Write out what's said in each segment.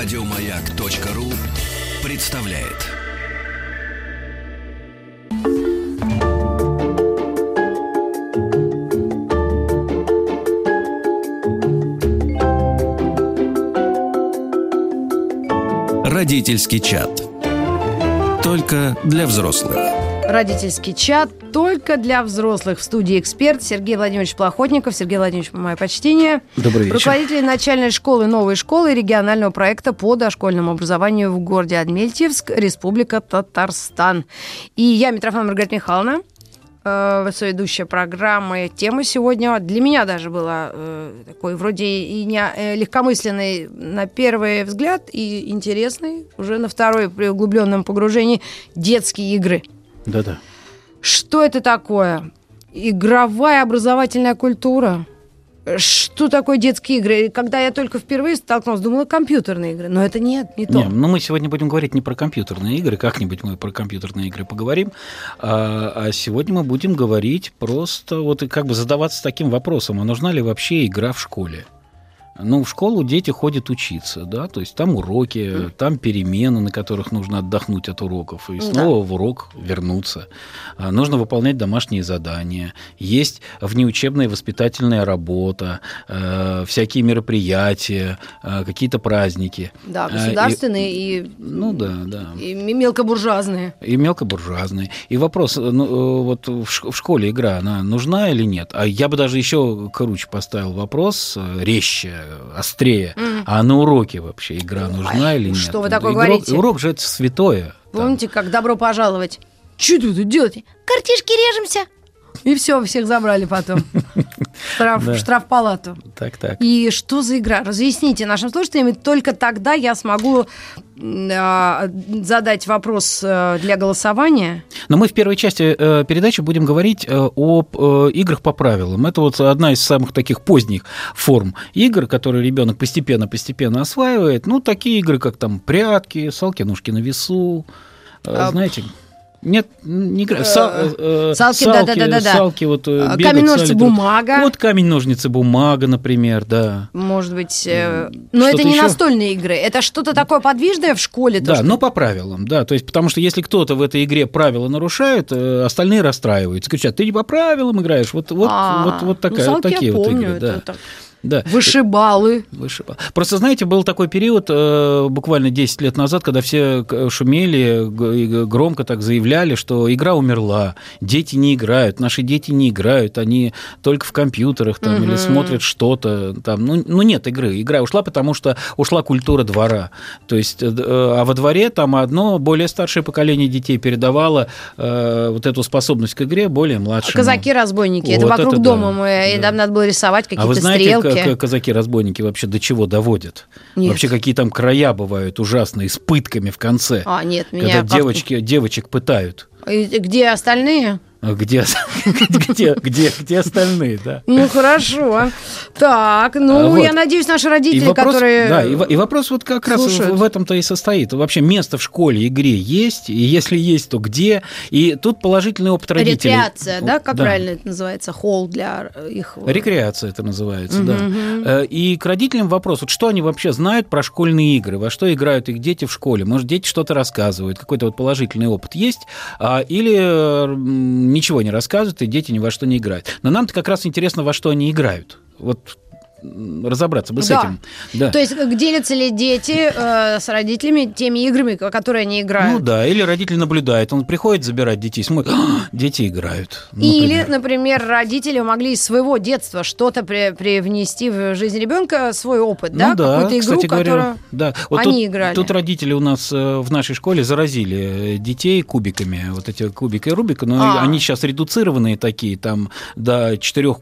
Радиомаяк.ру представляет. Родительский чат. Только для взрослых. Родительский чат только для взрослых. В студии эксперт Сергей Владимирович Плохотников. Сергей Владимирович, мое почтение. Добрый вечер. Руководитель начальной школы «Новой школы» регионального проекта по дошкольному образованию в городе Адмельтьевск, Республика Татарстан. И я, Митрофан Маргарита Михайловна, э, соведущая программы. Тема сегодня для меня даже была э, такой вроде и не, э, легкомысленной на первый взгляд и интересной уже на второй при углубленном погружении детские игры. Да-да. Что это такое? Игровая образовательная культура. Что такое детские игры? Когда я только впервые столкнулась, думала, компьютерные игры. Но это нет, не то. Не, ну мы сегодня будем говорить не про компьютерные игры, как-нибудь мы про компьютерные игры поговорим, а, а сегодня мы будем говорить просто вот и как бы задаваться таким вопросом, а нужна ли вообще игра в школе? Ну, в школу дети ходят учиться, да, то есть там уроки, там перемены, на которых нужно отдохнуть от уроков, и снова в урок вернуться. А, Нужно выполнять домашние задания, есть внеучебная воспитательная работа, э, всякие мероприятия, э, какие-то праздники. Да, и- государственные и, Ну да, да. и мелкобуржуазные. И мелкобуржуазные. И вопрос, э, ну, э, вот в школе игра, она нужна или нет? А я бы даже еще круче поставил вопрос, э, резче, острее. А на уроке вообще игра нужна или нет? что вы такое Игрок- говорите? Урок же это святое. Там. Помните, как добро пожаловать? Что ты тут делаете? Картишки режемся. И все, всех забрали потом. Штраф, Да. штрафпалату. Так, так. И что за игра? Разъясните нашим слушателям, и только тогда я смогу а, задать вопрос э, для голосования. Но мы в первой части э, передачи будем говорить э, об э, играх по правилам. Это вот одна из самых таких поздних форм игр, которые ребенок постепенно-постепенно осваивает. Ну, такие игры, как там прятки, салки-ножки на весу, э, А, знаете... Нет, не игра. Са- э, э, Салки, да-да-да-да-да. Салки, вот э, камень, ножницы, бумага. Вот камень, ножницы, бумага, например, да. Может быть, э, но это не еще? настольные игры, это что-то такое подвижное в школе. то, Да, что- но по правилам, да. То есть, потому что если кто-то в этой игре правила нарушает, э, остальные расстраиваются. Кричат, ты не по правилам играешь. Вот, вот, А, вот, вот ну, такая, салки такие я вот помню, игры. Да. так. Да. Вышибалы. Вышибал. Просто, знаете, был такой период, э, буквально 10 лет назад, когда все к- шумели, громко так заявляли, что игра умерла, дети не играют, наши дети не играют, они только в компьютерах там, или смотрят что-то там. Ну, ну, нет игры. Игра ушла, потому что ушла культура двора. То есть, э, э, а во дворе там одно более старшее поколение детей передавало э, вот эту способность к игре более младшему. Казаки-разбойники. Это Вот вокруг это дома да, мы, и да. там надо было рисовать какие-то А вы знаете, стрелки. Как казаки-разбойники вообще до чего доводят? Нет. Вообще какие там края бывают ужасные, с пытками в конце. А, нет, меня когда девочки, девочек пытают. И Где остальные? А Где, где, где, где остальные, да? Ну, хорошо. Так, А, ну, вот. я надеюсь, наши родители, вопрос, которые... да, и, и вопрос вот как раз слушают. в, в этом-то и состоит. Вообще место в школе, игре есть, и если есть, то где? И тут положительный опыт родителей. Рекреация, да? Как правильно это называется? Холл для э, их... Рекреация это называется, да. Э, И к родителям вопрос, вот что они вообще знают про школьные игры, во что играют их дети в школе? Может, дети что-то рассказывают, какой-то вот положительный опыт есть, а, или ничего не рассказывают, и дети ни во что не играют. Но нам-то как раз интересно, во что они играют. Вот разобраться бы с Да. этим. Да. То есть э, делятся ли дети э, с родителями теми играми, которые они играют? Ну да, или родитель наблюдает, он приходит забирать детей, смотрит, «А, дети играют. Или, например. например, родители могли из своего детства что-то при- привнести в жизнь ребенка, свой опыт, да? Ну да, Какую-то игру, кстати говоря, которую... да. Вот они тут, играли. Тут родители у нас э, в нашей школе заразили э, детей кубиками, вот эти кубики и Рубика, но А. они сейчас редуцированные такие, там до 4,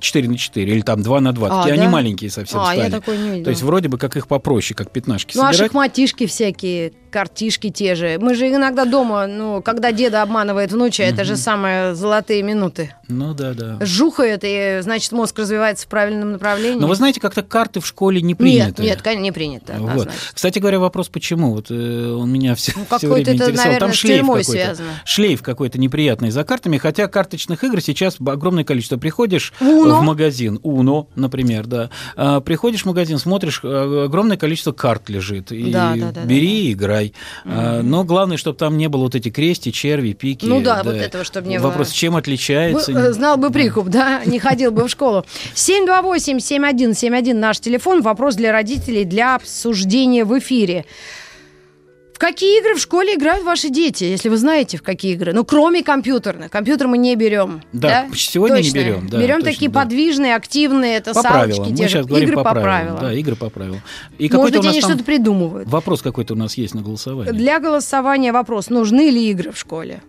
4 на 4 или там 2 на 2, А, такие да? они маленькие совсем А, я стали. такое не видела. То есть вроде бы как их попроще, как пятнашки Ну, а собирать. шахматишки всякие, картишки те же. Мы же иногда дома, ну, когда деда обманывает внуча, это же самые золотые минуты. Ну да, да. Жухает, и, значит, мозг развивается в правильном направлении. Но вы знаете, как-то карты в школе не приняты. Нет, нет, конечно, не принято, Вот. Кстати говоря, вопрос почему? Вот э, он меня все, Ну, все время это, интересовал. наверное, Там шлейф какой-то. связано. Шлейф какой-то неприятный за картами, хотя карточных игр сейчас огромное количество. Приходишь Uno. в магазин, Уно, например, да. А, приходишь в магазин, смотришь, а, огромное количество карт лежит. И Да, да, да, бери и играй. А, но главное, чтобы там не было вот эти крести, черви, пики. Ну да, вот этого, чтобы не было. Вопрос, чем отличается? Вы, э, знал бы прикуп, да, не ходил бы в школу. 728-7171 наш телефон. Вопрос для родителей для обсуждения в эфире. В какие игры в школе играют ваши дети, если вы знаете, в какие игры? Ну, кроме компьютерных. Компьютер мы не берем. Да, сегодня не Точно. берем, да, берем точно, такие да. подвижные, активные, это по салочки, правилам. Мы сейчас говорим игры по, правилам. Да, игры по правилам. И Может быть, они там что-то придумывают. вопрос какой-то у нас есть на голосование. Для голосования вопрос, нужны ли игры в школе?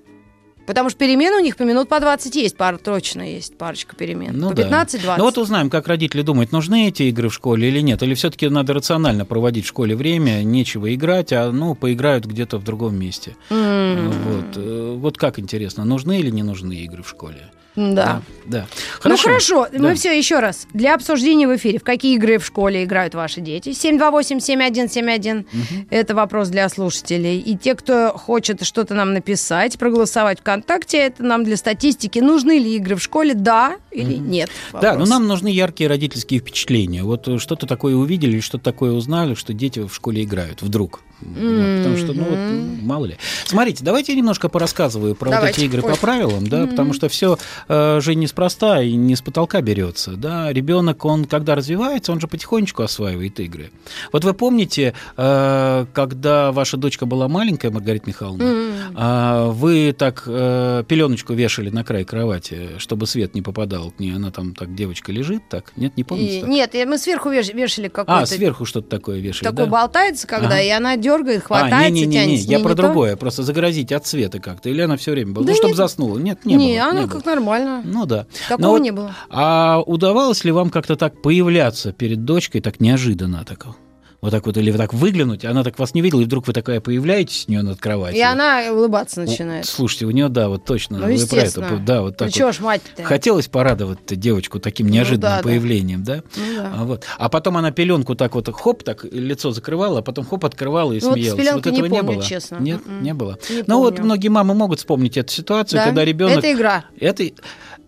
Потому что перемены у них по минут по 20 есть, пар, точно есть парочка перемен. Ну по да. 15-20. Ну вот узнаем, как родители думают, нужны эти игры в школе или нет. Или все-таки надо рационально проводить в школе время, нечего играть, а ну поиграют где-то в другом месте. М, Вот. Э, вот как интересно, нужны или не нужны игры в школе? Да. Да. Ну хорошо, Да. мы все еще раз. Для обсуждения в эфире. В какие игры в школе играют ваши дети? 728-7171. Это вопрос для слушателей. И те, кто хочет что-то нам написать, проголосовать ВКонтакте, это нам для статистики. Нужны ли игры в школе? Да или нет? Да, но Вопрос. нам нужны яркие родительские впечатления. Вот э, что-то такое увидели, что-то такое узнали, что дети в школе играют вдруг. Вот, Потому что, ну, вот, мало ли. Смотрите, давайте я немножко порассказываю про вот Давайте. эти игры Ой. по правилам, да, потому что все же неспроста и не с потолка берется, да. Ребенок, он когда развивается, он же потихонечку осваивает игры. Вот вы помните, э, когда ваша дочка была маленькая, Маргарита Михайловна, М. а вы так э, пеленочку вешали на край кровати, чтобы свет не попадал к ней. Она там так, девочка лежит, так? Нет, не помните? И- так? нет, мы сверху веш- вешали какой-то... а, сверху что-то такое вешали, Такой да? болтается, когда, Ага. и она дергает, А, не-не-не, тянется. я Не- про не то? другое, просто загрозить от света как-то. Или она все время была, ну, чтобы заснула. Нет, не, Не, было. она не как нормально. Ну да. Такого не было. А удавалось ли вам как-то так появляться перед дочкой так неожиданно так? Вот так вот, или вот так выглянуть, она так вас не видела, и вдруг вы такая появляетесь с нее над кроватью. И она улыбаться начинает. Слушайте, у нее, да, вот точно. Ну, вы про это, да, вот так Ну, вот. ж, мать-то? Хотелось порадовать девочку таким Ну, неожиданным да, да. появлением, да? Ну да. А, вот. а потом она пеленку так вот, хоп, так лицо закрывала, а потом хоп, открывала и Ну, вот смеялась. пеленкой не этого не, помню, было? честно. Нет, М-м. не было. Не ну вот помню. многие мамы могут вспомнить эту ситуацию, Да? когда ребенок... Это игра. Это,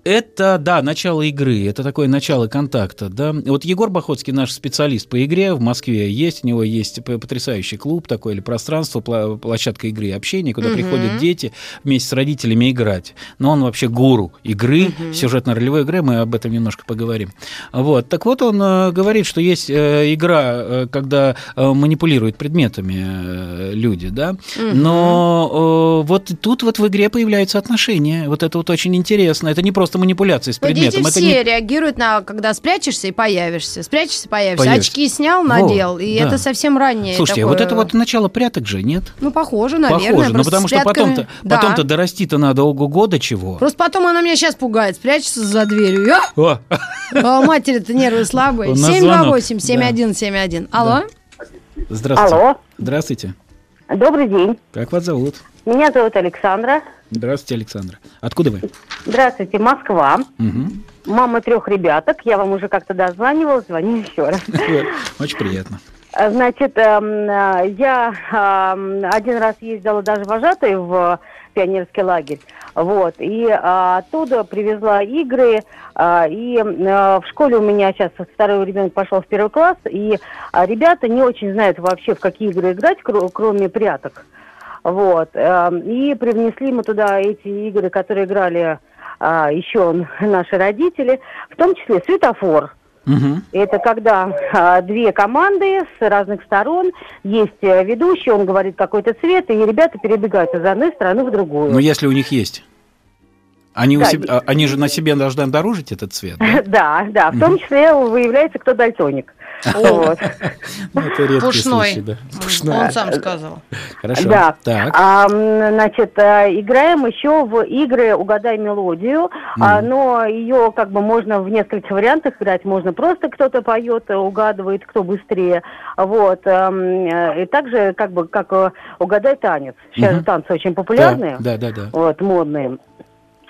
это, да, начало игры, это такое начало контакта, да. Вот Егор Бахотский, наш специалист по игре в Москве, есть, у него есть потрясающий клуб такой, или пространство, площадка игры и общения, куда Мгм. приходят дети вместе с родителями играть. Но он вообще гуру игры, сюжетно-ролевой игры, мы об этом немножко поговорим. Вот, так вот он э, говорит, что есть э, игра, э, когда манипулируют предметами люди, да, но э, вот тут вот в игре появляются отношения, вот это вот очень интересно, это не просто манипуляция с Но предметом, дети это все не... реагируют на, когда спрячешься и появишься. Спрячешься, появишься. Появишься. Очки снял, Во, надел. и да. это совсем раннее. Слушайте, а такое- вот это вот начало пряток же, нет? Ну, похоже, наверное. Похоже, но просто потому с что потом-то, Да. потом-то дорасти-то надо ого-го до чего. Просто потом она меня сейчас пугает. Спрячется за дверью. Я- О, А матери-то нервы слабые. У нас звонок. 728-7171. Алло? здравствуйте. Алло, Здравствуйте. добрый день. Как вас зовут? Меня зовут Александра. Здравствуйте, Александра. Откуда вы? Здравствуйте, Москва. Мгм. Мама трех ребяток. Я вам уже как-то дозванивала, звоню еще раз. Очень приятно. А, Значит, эм, э, я эм, один раз ездила даже вожатой в пионерский лагерь. Вот. И а, оттуда привезла игры. а, и э, в школе у меня сейчас второй ребенок пошел в первый класс. И ребята не очень знают вообще, в какие игры играть, кро- кроме пряток. Вот. эм, И привнесли мы туда эти игры, которые играли а, еще наши родители, в том числе светофор. Мгм. Это когда а, две команды с разных сторон, есть э, ведущий, он говорит какой-то цвет, и ребята перебегают из одной стороны в другую. Ну, если у них есть. Они, у Да, себя- а, они же на себе должны обнаружить этот цвет, да? Да, да, в том числе выявляется, кто дальтоник. Вот. Ну, это редкий Пушной. случай, да. Он Пушной. сам сказал. Хорошо. Да. Так. А, значит, э, играем еще в игры «Угадай мелодию», а, но ее как бы можно в нескольких вариантах играть. Можно просто кто-то поет, э, угадывает, кто быстрее. Вот. эм, э, И также как бы как «Угадай танец». Сейчас же танцы очень популярные. Да, да, да. вот, модные.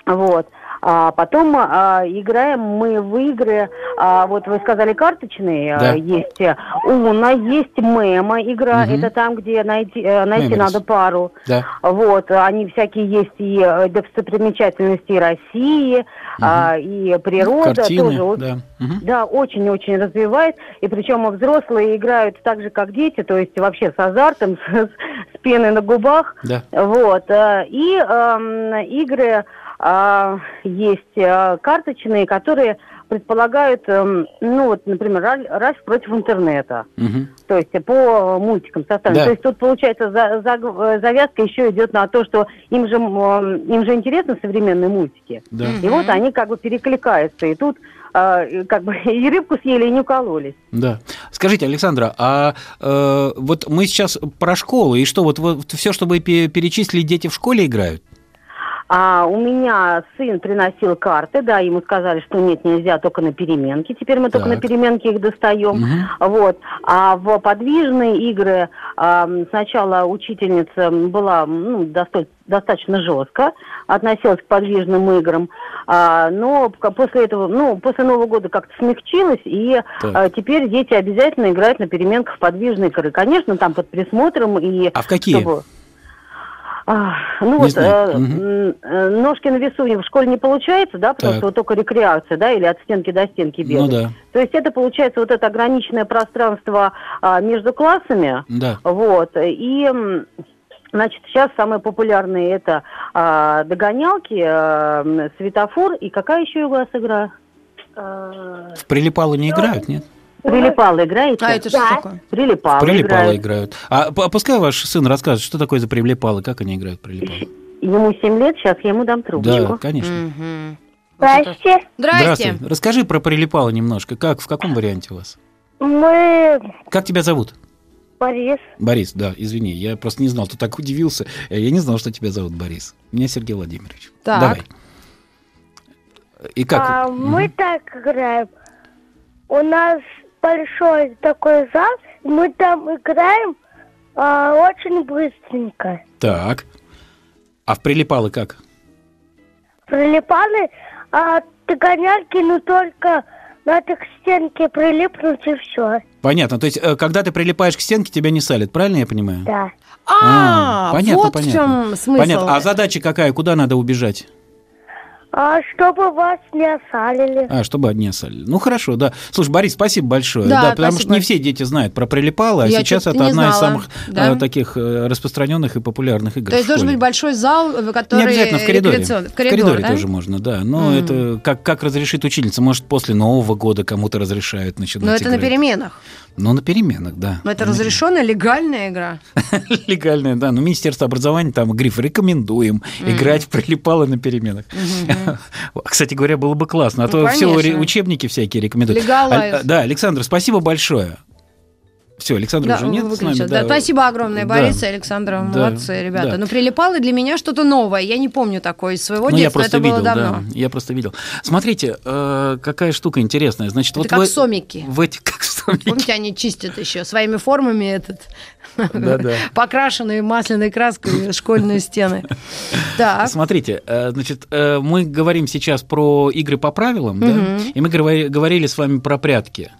Вот. А потом а, играем мы в игры, а, вот вы сказали карточные, Да. а, есть э, Уна, есть Мема игра, Мгм. это там, где найти, э, найти Memories. надо пару. Да. Вот, они всякие есть и э, достопримечательности России, а, и природа Картины, тоже. да. Мгм. Да, очень-очень развивает. И причем взрослые играют так же, как дети, то есть вообще с азартом, с, с пеной на губах. Да. Вот. э, И эм, игры есть э, карточные, которые предполагают, эм, ну вот, например, Ральф против интернета. Мгм. То есть по мультикам составлено. Да. То есть тут получается за- за- завязка еще идет на то, что им же м, им же интересны современные мультики. Да. И вот они как бы перекликаются. И тут а, как бы и рыбку съели, и не укололись. Да. Скажите, Александра, а э, вот мы сейчас про школу, и что, вот, вот все, что вы пе- перечислили, дети в школе играют? А у меня сын приносил карты, да, ему сказали, что нет, нельзя только на переменке. Теперь мы только Так. на переменке их достаем. Мгм. Вот. А в подвижные игры ам, сначала учительница была ну, досто- достаточно жестко относилась к подвижным играм, А, но после этого, ну, после Нового года как-то смягчилась, и Так. а, теперь дети обязательно играют на переменках в подвижные игры. Конечно, там под присмотром и А в какие? чтобы- А, ну Не вот, знаю. э, э, ножки на весу в школе не получается, да, потому Так. что вот только рекреация, да, или от стенки до стенки бегать. Ну да, То есть это получается вот это ограниченное пространство а, между классами, да. вот, и, значит, сейчас самые популярные это а, догонялки, а, светофор, и какая еще у вас игра? В прилипало не играют, нет? Прилипало играете? А это что такое? Прилипало, Прилипало играют. играют. А п- пускай ваш сын расскажет, что такое за прилипало, как они играют в прилипало. Ему 7 лет, сейчас я ему дам трубочку. Да, конечно. Мгм. Здрасте. Здрасте. Расскажи про прилипало немножко. Как, в каком варианте у вас? Мы Как тебя зовут? Борис. Борис, да, извини, я просто не знал, ты так удивился. Э, Я не знал, что тебя зовут Борис. Меня Сергей Владимирович. Так. Давай. И как? А, Мгм. мы так играем. У нас большой такой зал, и мы там играем а, очень быстренько. Так. А в прилипало как? Прилипали, а догонялки, ну только надо к стенке прилипнуть и все. Понятно. То есть, э, когда ты прилипаешь к стенке, тебя не салят, правильно я понимаю? Да. А, понятно, вот понятно. в чем смысл. Понятно. А задача какая? Куда надо убежать? А чтобы вас не осалили. А, чтобы одни осалили. Ну, хорошо, да. Слушай, Борис, спасибо большое. Да, потому спасибо. что не все дети знают про прилипало, а Я сейчас это одна из знала. самых Да. э, таких э, распространенных и популярных игр То есть должен быть большой зал, в который... Не обязательно в коридоре. В В коридоре, коридоре да? тоже можно, да. Но М. это как, как разрешит учительница. Может, после Нового года кому-то разрешают начинать Но это на играть. переменах. Ну, на переменах, да. Но это На разрешенная легальная игра. Легальная, да. Но Министерство образования там гриф рекомендуем играть в прилипало на переменах. Кстати говоря, было бы классно, а Ну, то все конечно. учебники всякие рекомендуют. Аль- Да, Александр, спасибо большое. Все, Александр Да, уже нет с нами. выключил. Да, спасибо огромное, Да. Борис и Александр, Да, молодцы, ребята. да. Но прилипало для меня что-то новое. Я не помню такое из своего Ну, я детства, просто это было видел, давно. да. Я просто видел. Смотрите, э, какая штука интересная. Значит, Это вот как вы- сомики. В эти как сомики. Помните, они чистят еще своими формами этот Да-да. покрашенные масляной краской школьные стены. Так. Смотрите, э, значит, э, мы говорим сейчас про игры по правилам, да, и мы говори- говорили с вами про прятки.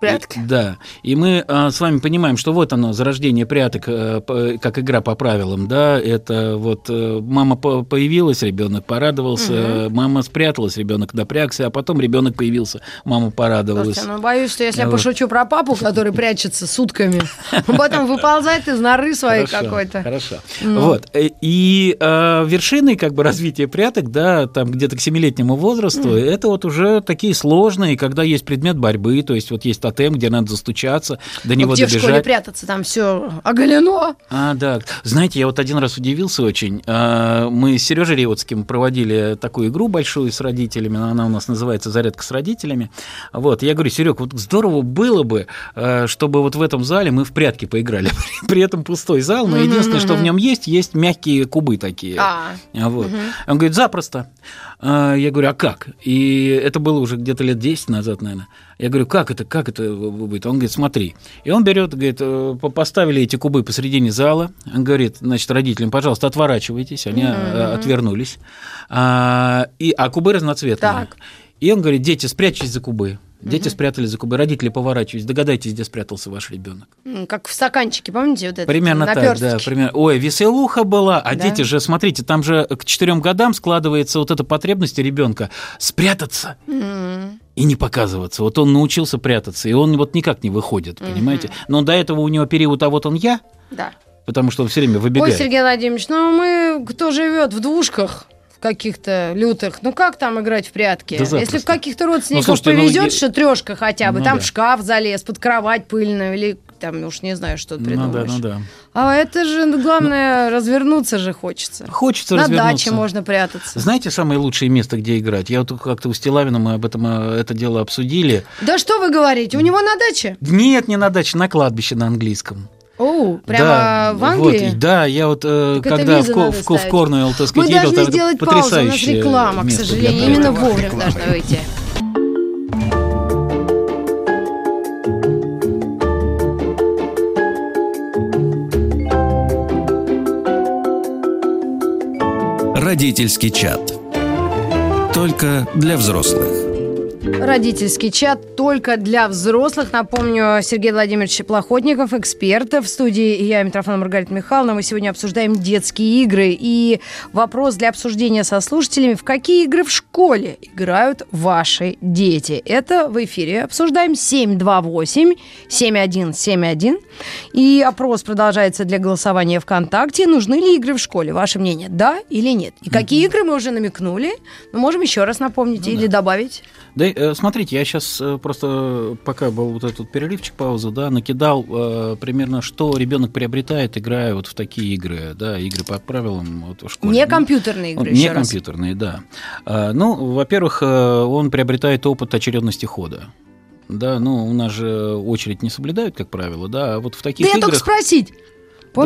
Прятки. И- да. И мы э, с вами понимаем, что вот оно, зарождение пряток, п- как игра по правилам, да, это вот э, мама по- появилась, ребенок порадовался, э, мама спряталась, ребенок напрягся, а потом ребенок появился, мама порадовалась. Слушайте, ну боюсь, что если я Вот. пошучу про папу, который прячется сутками, потом выползает из норы своей какой-то. Хорошо. Вот. Э, И э, вершиной как бы развития пряток, да, там где-то к семилетнему возрасту, это вот уже такие сложные, когда есть предмет борьбы, то есть вот есть тотем, где надо застучаться, до него А где в школе добежать. прятаться? Там все оголено. А, да. Знаете, я вот один раз удивился очень. А, Мы с Сережей Реутским проводили такую игру большую с родителями. Она у нас называется «Зарядка с родителями». Вот. Я говорю, Серег, вот здорово было бы, э, чтобы вот в этом зале мы в прятки поиграли. При этом пустой зал, но единственное, что в нем есть, есть мягкие кубы такие. А. А, Вот. Он говорит, запросто. А, Я говорю, а как? И это было уже где-то лет 10 назад, наверное. Я говорю, как это, как это будет? Он говорит, смотри. И он берет, говорит, э, по- поставили эти кубы посередине зала. Он говорит, значит, родителям, пожалуйста, отворачивайтесь. Они э, отвернулись. А, и, а кубы разноцветные. Так. И он говорит, дети, спрячьтесь за кубы. Дети спрятались за кубы, родители поворачивались. Догадайтесь, где спрятался ваш ребенок. Как в стаканчике, помните? Вот это, Примерно так, да. Примерно. Ой, веселуха была. А Да. дети же, смотрите, там же к четырем годам складывается вот эта потребность ребенка спрятаться М. и не показываться. Вот он научился прятаться, и он вот никак не выходит, понимаете? Но до этого у него период, а вот он я, Да. потому что он все время Ой, выбегает. Сергей Владимирович, ну мы, кто живет в двушках, в каких-то лютых, ну как там играть в прятки? Да. Если в каких-то родственников Ну, слушайте, ну, повезет, я- что трешка хотя бы, Ну, там да. в шкаф залез, под кровать пыльную или там, уж не знаю, что ты Ну да, придумаешь. ну да. А это же, ну, главное, развернуться же хочется. Хочется На развернуться. даче можно прятаться. Знаете, самое лучшее место, где играть? Я вот как-то у Стилавина мы об этом э, это дело обсудили. Да что вы говорите, у него на даче? Нет, не на даче, на кладбище на английском. О, прямо Да, в Англии? Вот, да, я вот э, Так когда в, в, в ставить. Корнуэлл, так Мы сказать, ездил, должны там сделать паузу, у нас реклама, к сожалению. Именно вовремя должна выйти. Родительский чат. Только для взрослых. Родительский чат только для взрослых. Напомню, Сергей Владимирович Плохотников, эксперт в студии. Я, Митрофана Маргарита Михайловна. Мы сегодня обсуждаем детские игры. И вопрос для обсуждения со слушателями. В какие игры в школе играют ваши дети? Это в эфире. Обсуждаем 728-7171. И опрос продолжается для голосования ВКонтакте. Нужны ли игры в школе? Ваше мнение, да или нет? И какие игры мы уже намекнули? Мы можем еще раз напомнить или добавить. Да, э, смотрите, я сейчас просто, пока был вот этот перерывчик, паузу, да, накидал э, примерно, что ребенок приобретает, играя вот в такие игры, да, игры по правилам вот в школе. Не Ну, компьютерные игры, Не еще раз. компьютерные, да. А, Ну, во-первых, э, он приобретает опыт очередности хода. Да, ну, у нас же очередь не соблюдают, как правило, да, а вот в Да таких я только играх... спросить.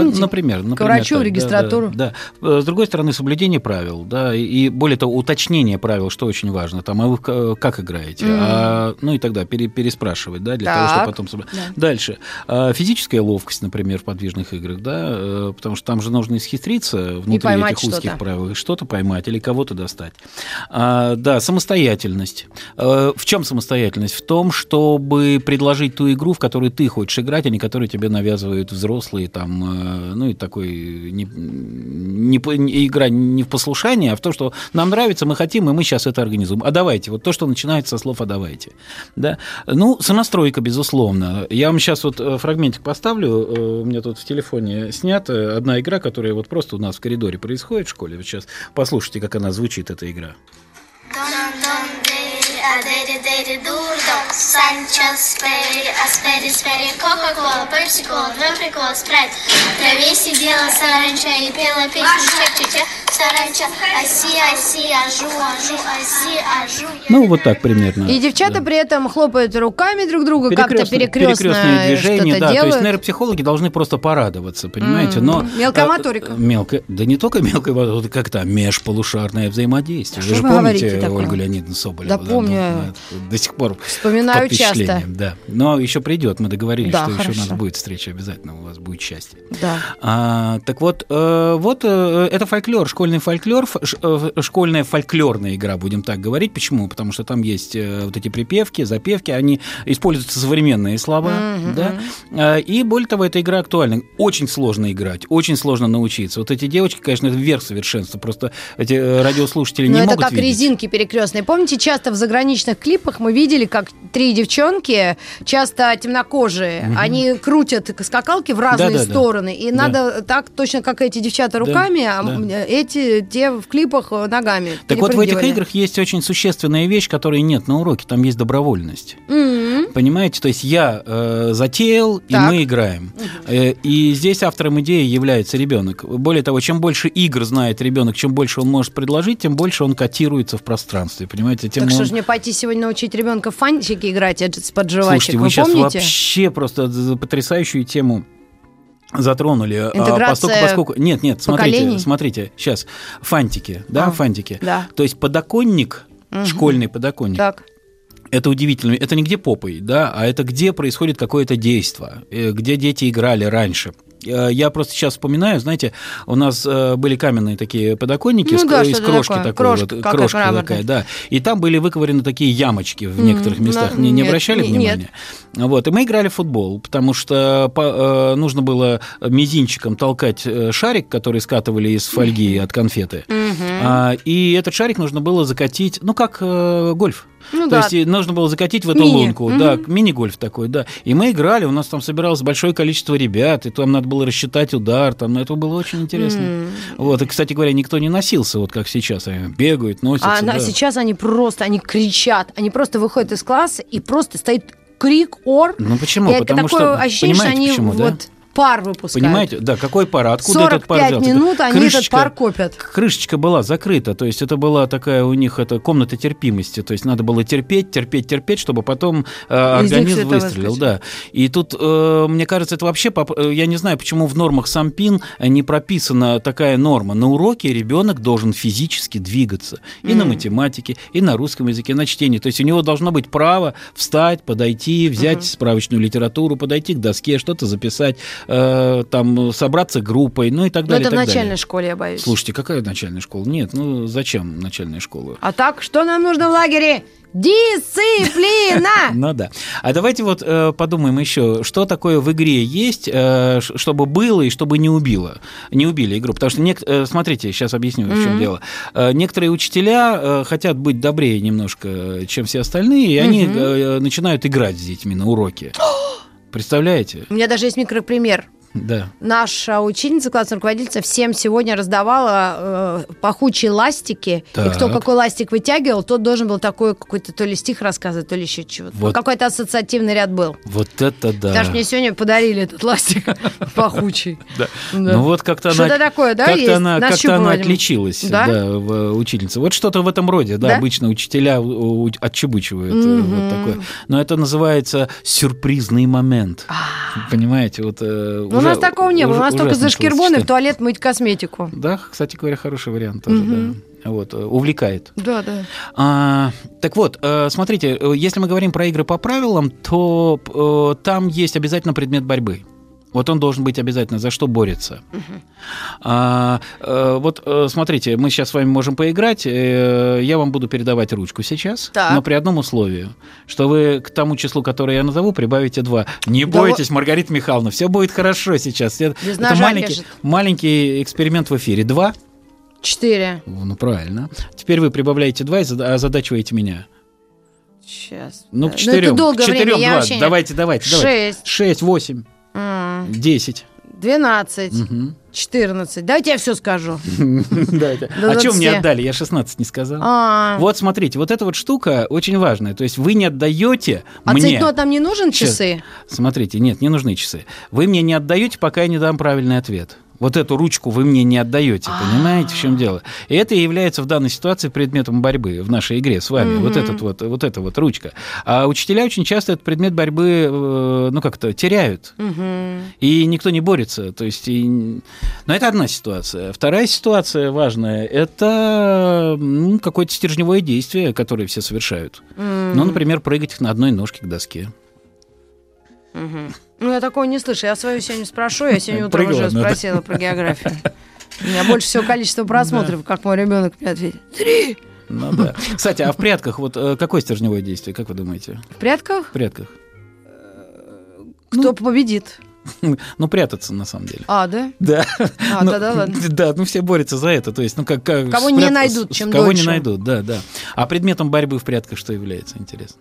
Помните? Да, например, например, К врачу, в так, да, регистратуру. Да, да. Э, С другой стороны, соблюдение правил, да, и, более того, уточнение правил, что очень важно. Там, а вы к- как играете? А, ну и тогда пере- переспрашивать, да, для того, Так. чтобы потом... собра- Дальше. А, Физическая ловкость, например, в подвижных играх, да, э, потому что там же нужно исхитриться внутри этих узких что-то. правил, и что-то поймать или кого-то достать. А, да, самостоятельность. Э, В чем самостоятельность? В том, чтобы предложить ту игру, в которую ты хочешь играть, а не которую тебе навязывают взрослые, там, э, ну и такой не, не не- игра не в послушание, а в то, что нам нравится, мы хотим, и мы сейчас это организуем. А давайте, вот то, что начинается со слов «а давайте». Да? Ну, сонастройка, безусловно. Я вам сейчас вот э, фрагментик поставлю, э, у меня тут в телефоне снята одна игра, которая вот просто у нас в коридоре происходит в школе. Вот сейчас послушайте, как она звучит, эта игра. А дери, дери, дурдом Санчо, Спери, Аспери, Спери, Кока-кола, Пепси-кола, два прикола, спрайт В траве сидела саранча и пела песню Ча-ча-ча, саранча Аси, аси, ажу, ажу, аси, ажу Ну, вот так примерно. И девчата Да. при этом хлопают руками друг другу, как-то Перекрестные- перекрестно перекрестные движения, да, то есть делают. нейропсихологи должны просто порадоваться, понимаете, но... Мелкая моторика. Мелкая, да не только мелкая моторика, как то межполушарное взаимодействие. Что Вы же вы помните? Ольгу Леонидовну Соболеву? Да, помню. Ну, это до сих пор Вспоминаю под часто. Да. Но еще придет, мы договорились, Да, что еще хорошо. у нас будет встреча обязательно, у вас будет счастье. Да. А, так вот, э, вот э, это фольклор, школьный фольклор, э, школьная фольклорная игра, будем так говорить. Почему? Потому что там есть вот эти припевки, запевки, они используются современные слова, да. А, И более того, эта игра актуальна. Очень сложно играть, очень сложно научиться. Вот эти девочки, конечно, это верх совершенства. Просто эти радиослушатели Но не это могут как видеть. резинки перекрестные. Помните, часто в заграничных клипах мы видели, как три девчонки, часто темнокожие, они крутят скакалки в разные Да-да-да. стороны. И Да. надо так, точно как эти девчата руками, а да. эти те в клипах э, ногами Так вот в этих играх есть очень существенная вещь, которой нет на уроке. Там есть добровольность. М. Понимаете? То есть я э, затеял, и Так. мы играем. Э, и здесь автором идеи является ребенок. Более того, чем больше игр знает ребенок, чем больше он может предложить, тем больше он котируется в пространстве. Понимаете? Тем Так что он- ж мне пойти сегодня научить ребенка в фантики играть, а под жвачек, Слушайте, вы вы сейчас помните? вообще просто потрясающую тему затронули. А, Интеграция поскольку, поскольку... Нет, нет, смотрите, поколений? смотрите, сейчас. Фантики, да, А, фантики. да. То есть подоконник, школьный подоконник, Так. это удивительно. Это не где попой, да, а это где происходит какое-то действие, э, где дети играли раньше. Э, Я просто сейчас вспоминаю, знаете, у нас э, были каменные такие подоконники Ну да, из крошки такое. такой, Крошка, вот, как крошка мраморная. такая, да. И там были выковырены такие ямочки в некоторых М, местах. Не, не нет, обращали не- внимания? Вот, и мы играли в футбол, потому что по- э, нужно было мизинчиком толкать шарик, который скатывали из фольги от конфеты. А, и этот шарик нужно было закатить, ну, как гольф. Ну То да. есть нужно было закатить в эту Мини. лунку, да, мини-гольф такой, да. И мы играли, у нас там собиралось большое количество ребят, и там надо было рассчитать удар, там, ну, это было очень интересно. Вот, и, кстати говоря, никто не носился, вот как сейчас, они бегают, носятся. А да. сейчас они просто, они кричат, они просто выходят из класса и просто стоит крик, ор. Ну почему? и Потому такое что, ощущение, что они почему, да? Пар выпускают. Понимаете, да, какой пар, откуда этот пар 45 взялся? минут Это они этот крышечка- пар копят. Крышечка была закрыта, то есть это была такая у них это комната терпимости, то есть надо было терпеть, терпеть, терпеть, чтобы потом э, организм выстрелил, да. И тут, э, мне кажется, это вообще, поп- э, я не знаю, почему в нормах СамПин не прописана такая норма. На уроке ребенок должен физически двигаться и на математике, и на русском языке, на чтении. То есть у него должно быть право встать, подойти, взять справочную литературу, подойти к доске, что-то записать, э, там собраться группой, ну и так Но далее. это в так далее. начальной школе, я боюсь. Слушайте, какая начальная школа? Нет, ну зачем начальная школа? А так, что нам нужно в лагере? Дисциплина! Ну да. А давайте вот э, подумаем еще, что такое в игре есть, э, чтобы было и чтобы не убило, не убили игру. Потому что, нек- э, смотрите, сейчас объясню, в чем дело. Некоторые учителя хотят быть добрее немножко, чем все остальные, и они начинают играть с детьми на уроке. Представляете? У меня даже есть микропример. Да. Наша ученица, классная руководительница, всем сегодня раздавала э, пахучие ластики. И Так. кто какой ластик вытягивал, тот должен был такой какой-то то ли стих рассказывать, то ли еще чего-то. Вот. Какой-то ассоциативный ряд был. Вот это да. Что мне сегодня подарили этот ластик пахучий. Ну вот как-то Что-то она, такое, да, как-то она, отличилась, Да? в- учительница. Вот что-то в этом роде, да, обычно учителя отчебучивают э, вот такое. Но это называется сюрпризный момент. Понимаете, вот. э, Ну, у нас такого не было. У нас только за шкирбоны в туалет мыть косметику. Да, кстати говоря, хороший вариант тоже, да. Вот, э, увлекает. Да, да. А, так вот, э, смотрите, э, если мы говорим про игры по правилам, то там есть обязательно предмет борьбы. Вот он должен быть обязательно, за что борется. А, э, вот э, смотрите, мы сейчас с вами можем поиграть. э, Я вам буду передавать ручку сейчас, Так. но при одном условии, что вы к тому числу, которое я назову, прибавите два. Не Да бойтесь, Маргарита Михайловна, все будет хорошо сейчас. Это Без это маленький, лежит. маленький эксперимент в эфире. Два. Четыре. Ну, правильно. Теперь вы прибавляете два и зада- озадачиваете меня. Сейчас. Ну, к это четырем. долгое к четырем время, два. Давайте, давайте, давайте. Шесть. Шесть, восемь, десять. Двенадцать. Мгм. Четырнадцать. Давайте я все скажу. Давайте. До А что мне 20? отдали? Я 16 не сказал. А, Вот смотрите, вот эта вот штука очень важная. То есть вы не отдаете а мне... цейтнот нам не нужен часы? Смотрите, нет, не нужны часы. Вы мне не отдаете, пока я не дам правильный ответ. Вот эту ручку вы мне не отдаете, понимаете, в чем дело? И это и является в данной ситуации предметом борьбы в нашей игре с вами. Вот этот вот, вот эта вот ручка. А учителя очень часто этот предмет борьбы, э, ну как-то теряют. И никто не борется. То есть, и... Но это одна ситуация. Вторая ситуация важная – это ну, какое-то стержневое действие, которое все совершают. Ну, например, прыгать на одной ножке к доске. Ну, я такого не слышу. Я свою сегодня спрошу. Я сегодня утром Прыгала уже надо. спросила про географию. У меня больше всего количество просмотров, как мой ребенок мне ответит. Три. Ну да. Кстати, а в прятках вот э, какое стержневое действие, как вы думаете? В прятках? В прятках. Кто победит? Ну, прятаться, на самом деле. А, да? Да. А, Ну, тогда ладно. Да, ну все борются за это. То есть, ну как... как Кого не спрятаться- найдут, чем Кого дольше. не найдут, да, да. А предметом борьбы в прятках что является, интересно?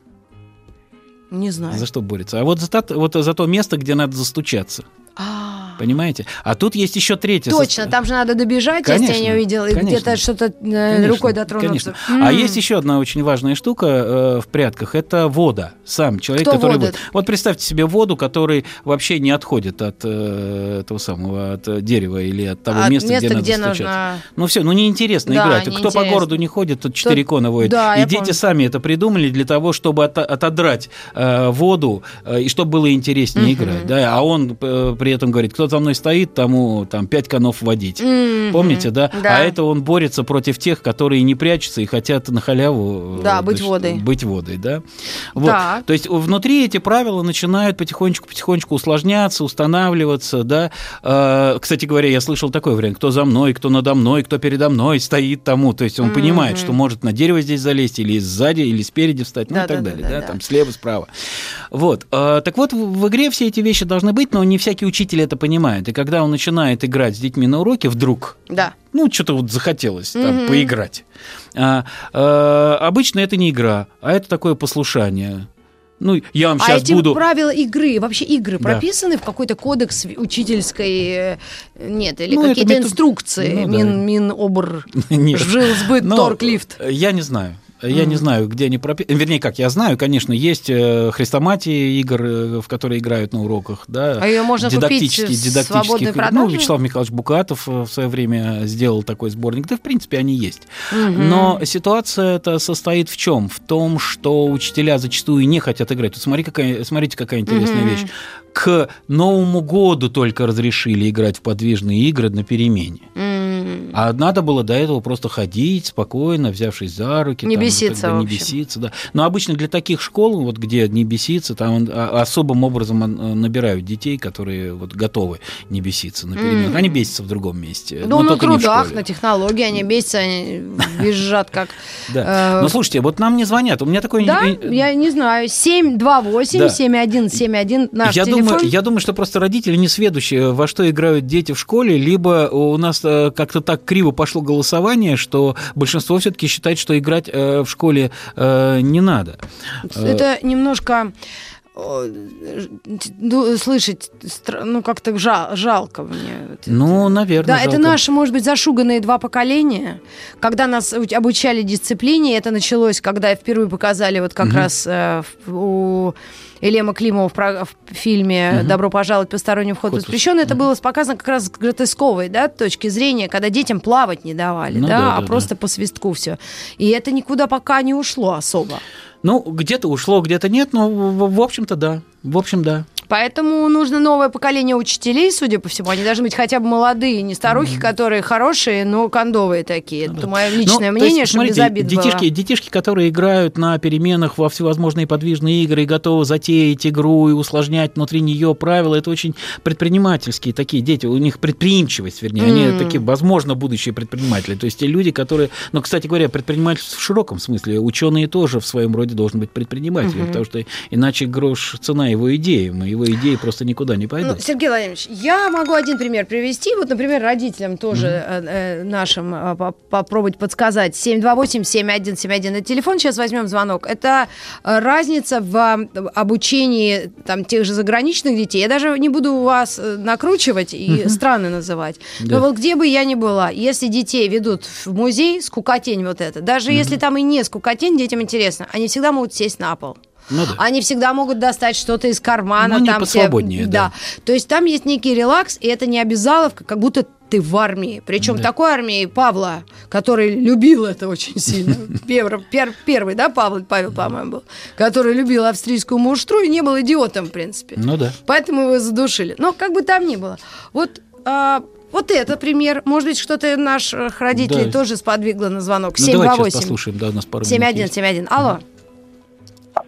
Не знаю. За что борется? А вот за, то- вот за то место, где надо застучаться. А, Понимаете? А тут есть еще третье. Точно, там же надо добежать, Конечно, если я не увидела, и где-то что-то э, Конечно, рукой дотронуться. Конечно. А есть еще одна очень важная штука э, в прятках. Это вода. Сам человек, Кто который... будет. Вот представьте себе воду, который вообще не отходит от э, этого самого, от дерева или от того От места, места, где надо где нужно- Ну все, ну неинтересно Да, играть. Кто по городу не ходит, тут четыре Тут- иконы водят. Да, и дети помню. сами это придумали для того, чтобы от- отодрать э, воду, э, и чтобы было интереснее играть. Да? А он э, при этом говорит, кто за мной стоит, тому там пять конов водить. Мгм. Помните, да? Да. А это он борется против тех, которые не прячутся и хотят на халяву э, Да, быть водой. Быть водой, да. Вот. Так. То есть внутри эти правила начинают потихонечку-потихонечку усложняться, устанавливаться, да. Э, Кстати говоря, я слышал такой вариант: кто за мной, кто надо мной, кто передо мной стоит тому. То есть он понимает, что может на дерево здесь залезть или сзади, или спереди встать, ну и так далее, Да-да-да-да-да. да, там слева, справа. Вот. Э, Так вот, в в игре все эти вещи должны быть, но не всякий учитель это понимает. И когда он начинает играть с детьми на уроке, вдруг Да. ну, что-то вот захотелось там поиграть. А, а, обычно это не игра, а это такое послушание. Ну, я вам А сейчас эти буду... правила игры, вообще игры Да. прописаны в какой-то кодекс учительской, э, нет, или Ну, какие-то метод- инструкции, ну, да. Мин, Минобр, Нет. жил сбыт, Но, торг, лифт. э, Я не знаю. Я не знаю, где они прописаны. Вернее, как, я знаю, конечно, есть э, хрестоматии игр, э, в которые играют на уроках, да. А её можно купить дидактические- в. Ну? Вячеслав Михайлович Букатов э, в свое время сделал такой сборник. Да, в принципе, они есть. Но ситуация это состоит в чем? В том, что учителя зачастую не хотят играть. Вот смотри, какая, смотрите, какая интересная вещь. К Новому году только разрешили играть в подвижные игры на перемене. М, А надо было до этого просто ходить спокойно, взявшись за руки. Не там, беситься, тогда Не беситься, да. Но обычно для таких школ, вот где не беситься, там а, особым образом а, набирают детей, которые вот готовы не беситься на переменах. Они бесятся в другом месте. Ну, но на трудах, на технологии, они бесятся, они визжат как... Да. э, Но слушайте, вот нам не звонят. У меня такой... Да, э, я не знаю. 728 Да. 7171 наш телефон. думаю, я думаю, что просто родители не сведущие, во что играют дети в школе, либо у нас э, как-то так криво пошло голосование, что большинство все-таки считает, что играть э, в школе э, не надо. Это немножко ну, слышать, ну, как-то жал- жалко мне. Это. Ну, наверное. Да, это жалко. наши, может быть, зашуганные два поколения. Когда нас обучали дисциплине, это началось, когда впервые показали вот как раз э, у Элема Климова в, про- в фильме «Добро пожаловать, посторонний вход воспрещен». Это было показано как раз с гротесковой да, точки зрения, когда детям плавать не давали, Ну да, да, а да, просто по свистку все. И это никуда пока не ушло особо. Ну, где-то ушло, где-то нет, но в, общем-то да. В общем, да. Поэтому нужно новое поколение учителей, судя по всему. Они должны быть хотя бы молодые, не старухи, которые хорошие, но кондовые такие. Это мое личное Ну, то есть, мнение, чтобы без смотрите, обид детишки, было. детишки, которые играют на переменах во всевозможные подвижные игры и готовы затеять игру и усложнять внутри нее правила, это очень предпринимательские такие дети, у них предприимчивость, вернее, они М. такие, возможно, будущие предприниматели. То есть те люди, которые, ну, кстати говоря, предпринимательство в широком смысле, ученые тоже в своем роде должны быть предпринимателями, потому что иначе грош цена его идеям, и его идеи просто никуда не Ну, пойдут. Сергей Владимирович, я могу один пример привести. Вот, например, родителям тоже э, э, нашим э, по- попробовать подсказать. 728-7171 это телефон. Сейчас возьмем звонок. Это э, разница в э, обучении там, тех же заграничных детей. Я даже не буду вас накручивать и страны называть. Да. Но вот где бы я ни была, если детей ведут в музей, скукотень вот это, даже если там и не скукотень, детям интересно, они всегда могут сесть на пол. Ну да. Они всегда могут достать что-то из кармана. Ну, там посвободнее, да. То есть там есть некий релакс, и это не обязаловка, как будто ты в армии. Причем Да. такой армии Павла, который любил это очень сильно. Пер- пер- Первый, да, Павел, Павел, по-моему, был, который любил австрийскую муштру и не был идиотом, в принципе. Ну да. Поэтому его задушили. Но как бы там ни было. Вот а, вот это пример. Может быть, что-то наших родителей Да. тоже сподвигло на звонок. Ну, давайте сейчас 728 послушаем, да, у нас пару минут есть. 7171. Алло.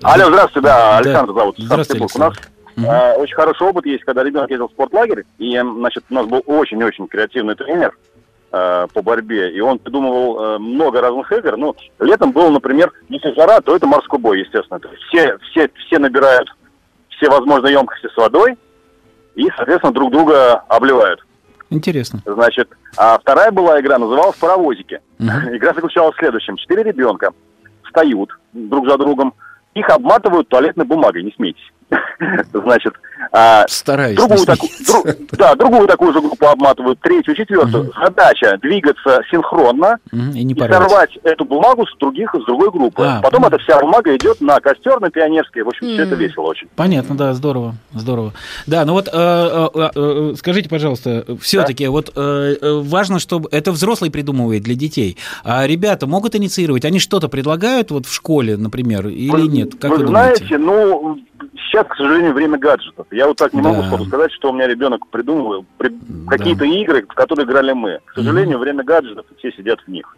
Алло, здравствуйте, да, Да. Александр зовут. Здравствуйте, Санкт-Петербург. У нас э, очень хороший опыт есть, когда ребенок ездил в спортлагерь, и, значит, у нас был очень-очень креативный тренер э, по борьбе, и он придумывал э, много разных игр. Ну, летом был, например, если жара, то это морской бой, естественно. То есть все, все, все набирают все возможные емкости с водой и, соответственно, друг друга обливают. Интересно. Значит, а вторая была игра, называлась «Паровозики». Мгм. Игра заключалась в следующем. Четыре ребенка встают друг за другом, их обматывают туалетной бумагой, не смейтесь. Значит, А, Стараюсь. Другую, таку- дру- да, другую такую же группу обматывают, третью, четвертую. Задача двигаться синхронно И не и порвать. сорвать эту бумагу с других, с другой группы. А, Потом понятно. эта вся бумага идет на костер, на пионерский. В общем, все это весело очень. Понятно, да, здорово, здорово. Да, ну вот э, э, э, скажите, пожалуйста, все-таки вот э, э, важно, чтобы это взрослый придумывает для детей, а ребята могут инициировать, они что-то предлагают вот в школе, например, или Вы- нет? Как вы, вы, думаете? знаете, ну, сейчас, к сожалению, время гаджетов. Я вот так не Да. могу сходу сказать, что у меня ребенок придумывал при- Да. какие-то игры, в которые играли мы. К сожалению, время гаджетов, и все сидят в них.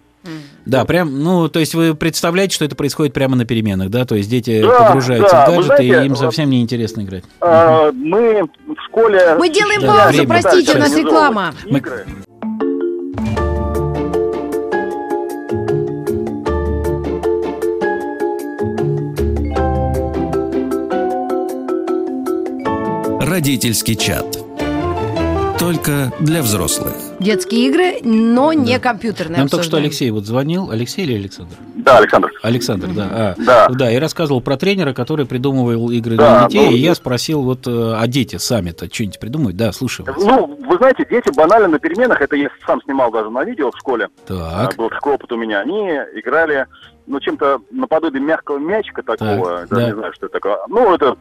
Да, прям, ну, то есть вы представляете, что это происходит прямо на переменах, да? То есть дети Да, погружаются да, в гаджеты, и знаете, им вот- совсем не интересно играть. А, мы в школе... Мы делаем Да, паузу, время. простите, у нас реклама. Мы- Игры. Родительский чат. Только для взрослых. Детские игры, но не компьютерные. Нам только что. Алексей вот звонил. Алексей или Александр? Да, Александр. Александр, да. А, Да. Да, и рассказывал про тренера, который придумывал игры Да, для детей. ну, и я спросил, вот, э, а дети сами-то что-нибудь придумают? Да, слушаю вас. Ну, вы знаете, дети банально на переменах, это я сам снимал даже на видео в школе, Так. А, был такой опыт у меня, они играли, ну, чем-то наподобие мягкого мячика такого, Так, даже да. не знаю, что это такое. Ну, это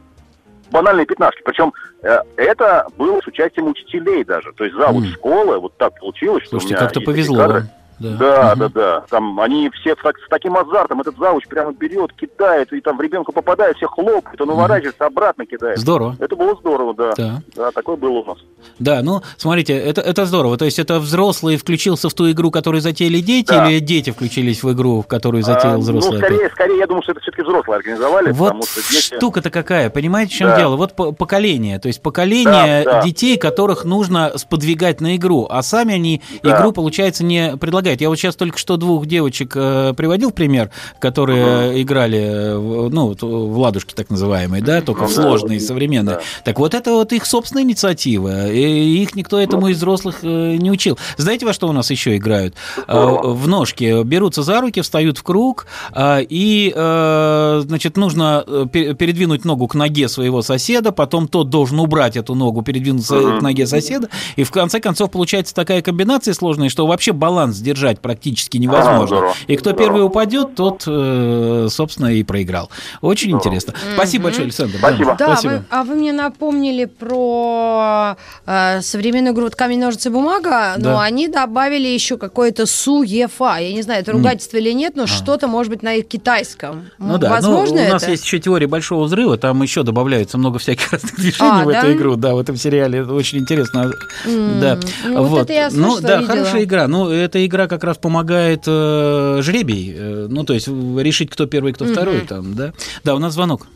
банальные пятнашки, причем э, это было с участием учителей даже, то есть завуч М. школы, вот так получилось, что у Слушайте, меня как-то повезло кадры. Да, Да, Мгм. да, да. Там они все так- с таким азартом, этот завуч прямо берет, кидает, и там в ребенка попадает, все хлопает, он уворачивается, обратно кидает. Здорово. Это было здорово, да. Да. Да, такое было у нас. Да, ну, смотрите, это, это здорово. То есть это взрослый включился в ту игру, которую затеяли дети, Да. или дети включились в игру, в которую затеял А, взрослый? Ну, скорее, скорее, я думаю, что это все-таки взрослые организовали, Вот дети... штука-то какая, понимаете, в чем Да. дело? Вот по- поколение, то есть поколение Да, да. детей, которых нужно сподвигать на игру, а сами они Да. игру, получается, не предлагают. Я вот сейчас только что двух девочек э, приводил пример, которые э, играли, ну, в ладушки так называемые, да, только Ну в да, сложные, вот, современные. да. Так вот это вот их собственная инициатива, и их никто этому из взрослых э, не учил. Знаете, во что у нас еще играют? Э, В ножки берутся за руки, встают в круг, и, значит, нужно пе- передвинуть ногу к ноге своего соседа, потом тот должен убрать эту ногу, передвинуться Мгм. к ноге соседа, и в конце концов получается такая комбинация сложная, что вообще баланс держать практически невозможно. здорово. И кто Здорово. первый упадет, тот, э, собственно, и проиграл. Очень Здорово. интересно. Спасибо большое, Александр. Спасибо. Да, Спасибо. вы- а вы мне напомнили про э, современную игру вот «Камень, ножницы, бумага», но Да. они добавили еще какое-то суефа. Я не знаю, это ругательство или нет, но что-то, может быть, на китайском. Ну да, Возможно ну, у нас это? есть еще теория большого взрыва, там еще добавляется много всяких разных движений А, в да? эту игру, да, в этом сериале, это очень интересно, М, да. ну вот это я ну слышала, да, видела. хорошая игра, ну эта игра как раз помогает э, жребий, э, ну то есть решить, кто первый, кто второй, там, да. Да, у нас звонок.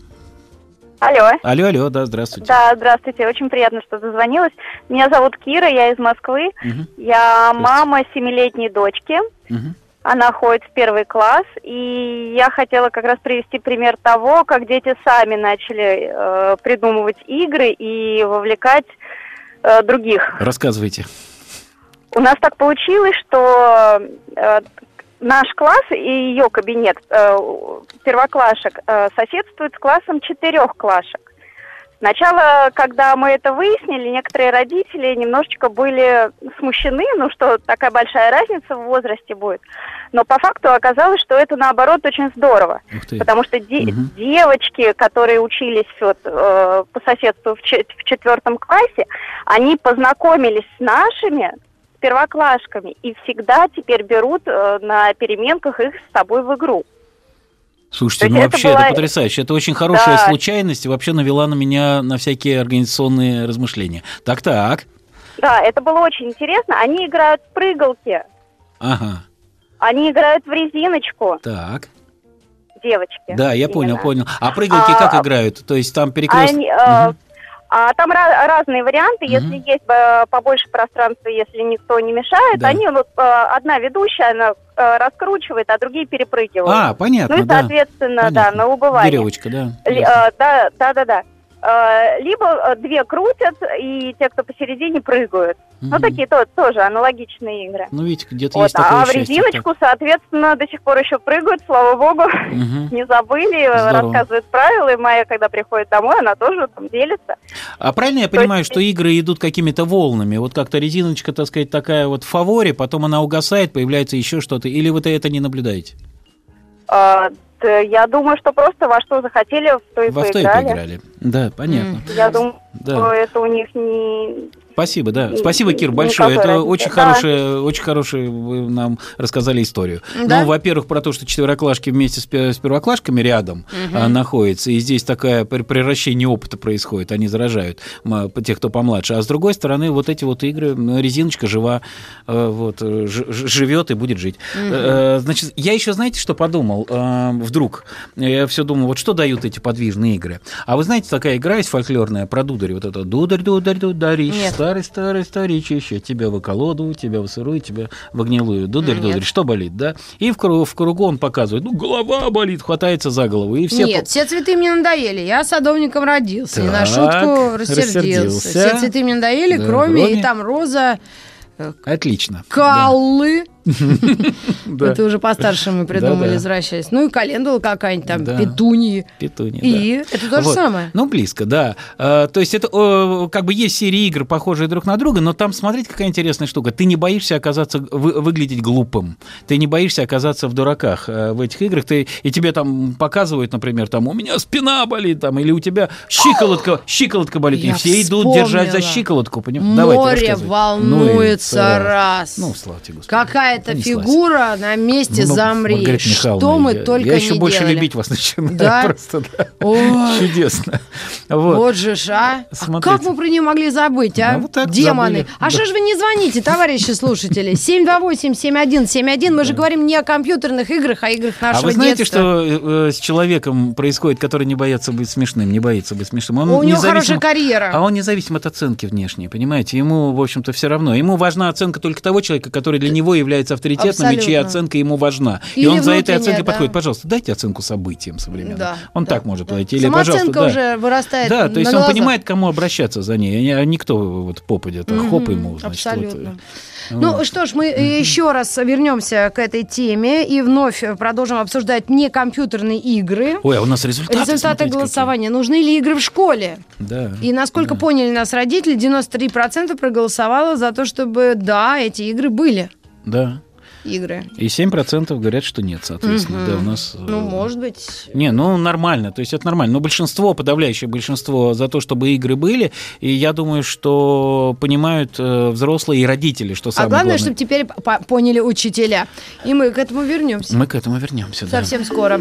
Алло. Алло, алло, да, здравствуйте. Да, здравствуйте. Очень приятно, что дозвонилась. Меня зовут Кира, я из Москвы. Мгм, Я мама семилетней дочки. мгм. Она ходит в первый класс, и я хотела как раз привести пример того, как дети сами начали э, придумывать игры и вовлекать э, других. Рассказывайте. У нас так получилось, что э, наш класс и ее кабинет э, первоклашек э, соседствует с классом четырехклашек. Сначала, когда мы это выяснили, некоторые родители немножечко были смущены, ну что такая большая разница в возрасте будет. Но по факту оказалось, что это наоборот очень здорово. Потому что де- Мгм. девочки, которые учились вот, э, по соседству в, в четвертом классе, они познакомились с нашими первоклашками и всегда теперь берут э, на переменках их с собой в игру. Слушайте, ну это вообще была- это потрясающе. Это очень хорошая Да. случайность и вообще навела на меня на всякие организационные размышления. Так-так. Да, это было очень интересно. Они играют в прыгалки, Ага. они играют в резиночку, Так. девочки. Да, я понял, именно. понял. А прыгалки А, как играют? То есть там перекрест... Они, Мгм. А там разные варианты. Если Мгм. есть э, побольше пространства, если никто не мешает, Да. они вот э, одна ведущая, она э, раскручивает, а другие перепрыгивают. А, понятно, ну и, да. соответственно, да, Понятно. на убывание. Веревочка, да. Э, да, да, да, да. Э, либо э, две крутят, и те, кто посередине, прыгают. Ну, Мгм. такие то- тоже аналогичные игры. Ну, видите, где-то Вот, есть такое а в резиночку, соответственно, до сих пор еще прыгают, слава богу. так. Мгм. Не забыли, Здорово. рассказывают правила, и Майя, когда приходит домой, она тоже там делится. А правильно я То есть- понимаю, что игры идут какими-то волнами? Вот как-то резиночка, так сказать, такая вот в фаворе, потом она угасает, появляется еще что-то, или вы это не наблюдаете? А, я думаю, что просто во что захотели, в то и Во что и поиграли. поиграли. Да, понятно. Я думаю, Да. что это у них не... Спасибо, да. Н- Спасибо, Кир, никакой большое. Это разницы. очень Да. хорошее, очень хорошее вы нам рассказали историю. Да? Ну, во-первых, про то, что четвероклашки вместе с, пе- с первоклашками рядом а, находятся, и здесь такое пр- превращение опыта происходит, они заражают по- тех, кто помладше. А с другой стороны, вот эти вот игры, резиночка жива, э, вот, э, живет и будет жить. Э, Значит, я еще, знаете, что подумал? Э, Вдруг, я все думал, вот что дают эти подвижные игры? А вы знаете, такая игра есть фольклорная про дударь, вот это дударь, дударь, дударищ, Нет. Старый, старый, старичище, тебя в околоду, тебя в сырую, тебя в гнилую, дударь, Нет. дударь, что болит, да? И в кругу, в кругу он показывает, ну, голова болит, хватается за голову, и все... Нет, по- все цветы мне надоели. Я садовником родился. и на Так, шутку рассердился. рассердился. Все цветы мне надоели, Да, кроме, кроме- и там роза, Отлично. каллы. Да. Это уже постарше мы придумали, возвращаясь. Ну и календула какая-нибудь там, петуньи. Петунья, И это то же самое. Ну, близко, да. А, то есть это как бы есть серии игр, похожие друг на друга, но там, смотрите, какая интересная штука. Ты не боишься оказаться, вы- выглядеть глупым. Ты не боишься оказаться в дураках э, в этих играх. Ты, и тебе там показывают, например, там, у меня спина болит, там, или у тебя щиколотка, щиколотка болит. Я и все идут держать за щиколотку. поним- Давайте, Море рассказывайте. волнуется Ну раз. Ну, слава тебе, Господи. Понеслась. фигура на месте Ну, замри. Маргарита Михайловна, Что мы я, только я еще не больше делали. любить вас начинаю. Да? Просто, да. Ой. Чудесно. Вот, Вот. же ж, а. А как мы про нее могли забыть, а? Ну, вот так Демоны. забыли. А что ж вы не звоните, товарищи слушатели? 728-7171. Мы же говорим не о компьютерных играх, а играх нашего А вы знаете, детства. что э, с человеком происходит, который не боится быть смешным, не боится быть смешным? Он У него хорошая карьера. А он независим от оценки внешней, понимаете? Ему, в общем-то, все равно. Ему важна оценка только того человека, который для него является авторитетным, и чья Абсолютно. оценка ему важна. и Или он за этой оценкой да. подходит. Пожалуйста, дайте оценку событиям современным. Да, он да, так может да. Или, пожалуйста, Самооценка да. уже вырастает Да, то есть на он глазах. понимает, кому обращаться за ней, а никто вот попадет, а хоп ему, значит, вот, Абсолютно. э, Ну вот. что ж, мы еще раз вернемся к этой теме и вновь продолжим обсуждать не компьютерные игры. Ой, а у нас результаты, Результаты голосования. Нужны ли игры в школе? какие. Да. И насколько поняли нас родители, 93% проголосовало за то, чтобы, да, эти игры были. Да. Игры. И 7% говорят, что нет, соответственно. Да, у нас... э, Ну, может быть. Не, ну нормально, то есть это нормально. Но большинство, подавляющее большинство за то, чтобы игры были. И я думаю, что понимают э, взрослые и родители, что А самое главное, главное. чтобы теперь по- поняли учителя. И мы к этому вернемся Мы к этому вернемся. да. совсем скоро.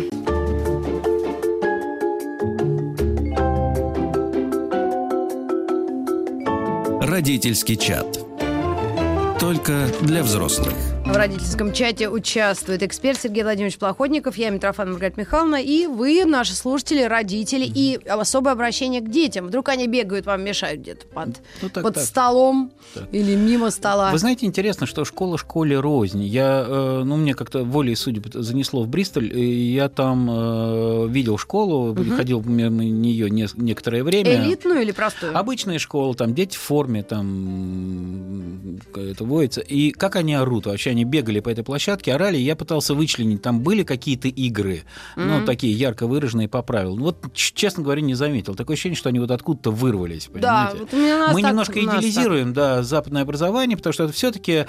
Родительский чат. Только для взрослых. В родительском чате участвует эксперт Сергей Владимирович Плохотников, я Митрофан Маргарита Михайловна, и вы, наши слушатели, родители, и особое обращение к детям. Вдруг они бегают, вам мешают где-то под, Ну, так, под так. столом Так. или мимо стола. Вы знаете, интересно, что школа школе рознь. Я, э, ну, мне как-то волей судеб занесло в Бристоль, и я там э, видел школу, ходил мимо нее не- некоторое время. Элитную или простую? Обычная школа, там дети в форме, там это водится. И как они орут? Вообще они бегали по этой площадке, орали, и я пытался вычленить, там были какие-то игры, ну, Мгм. такие ярко выраженные по правилам. Вот, честно говоря, не заметил. Такое ощущение, что они вот откуда-то вырвались, да, понимаете? вот меня нас Мы так- немножко идеализируем, да, западное образование, потому что это все-таки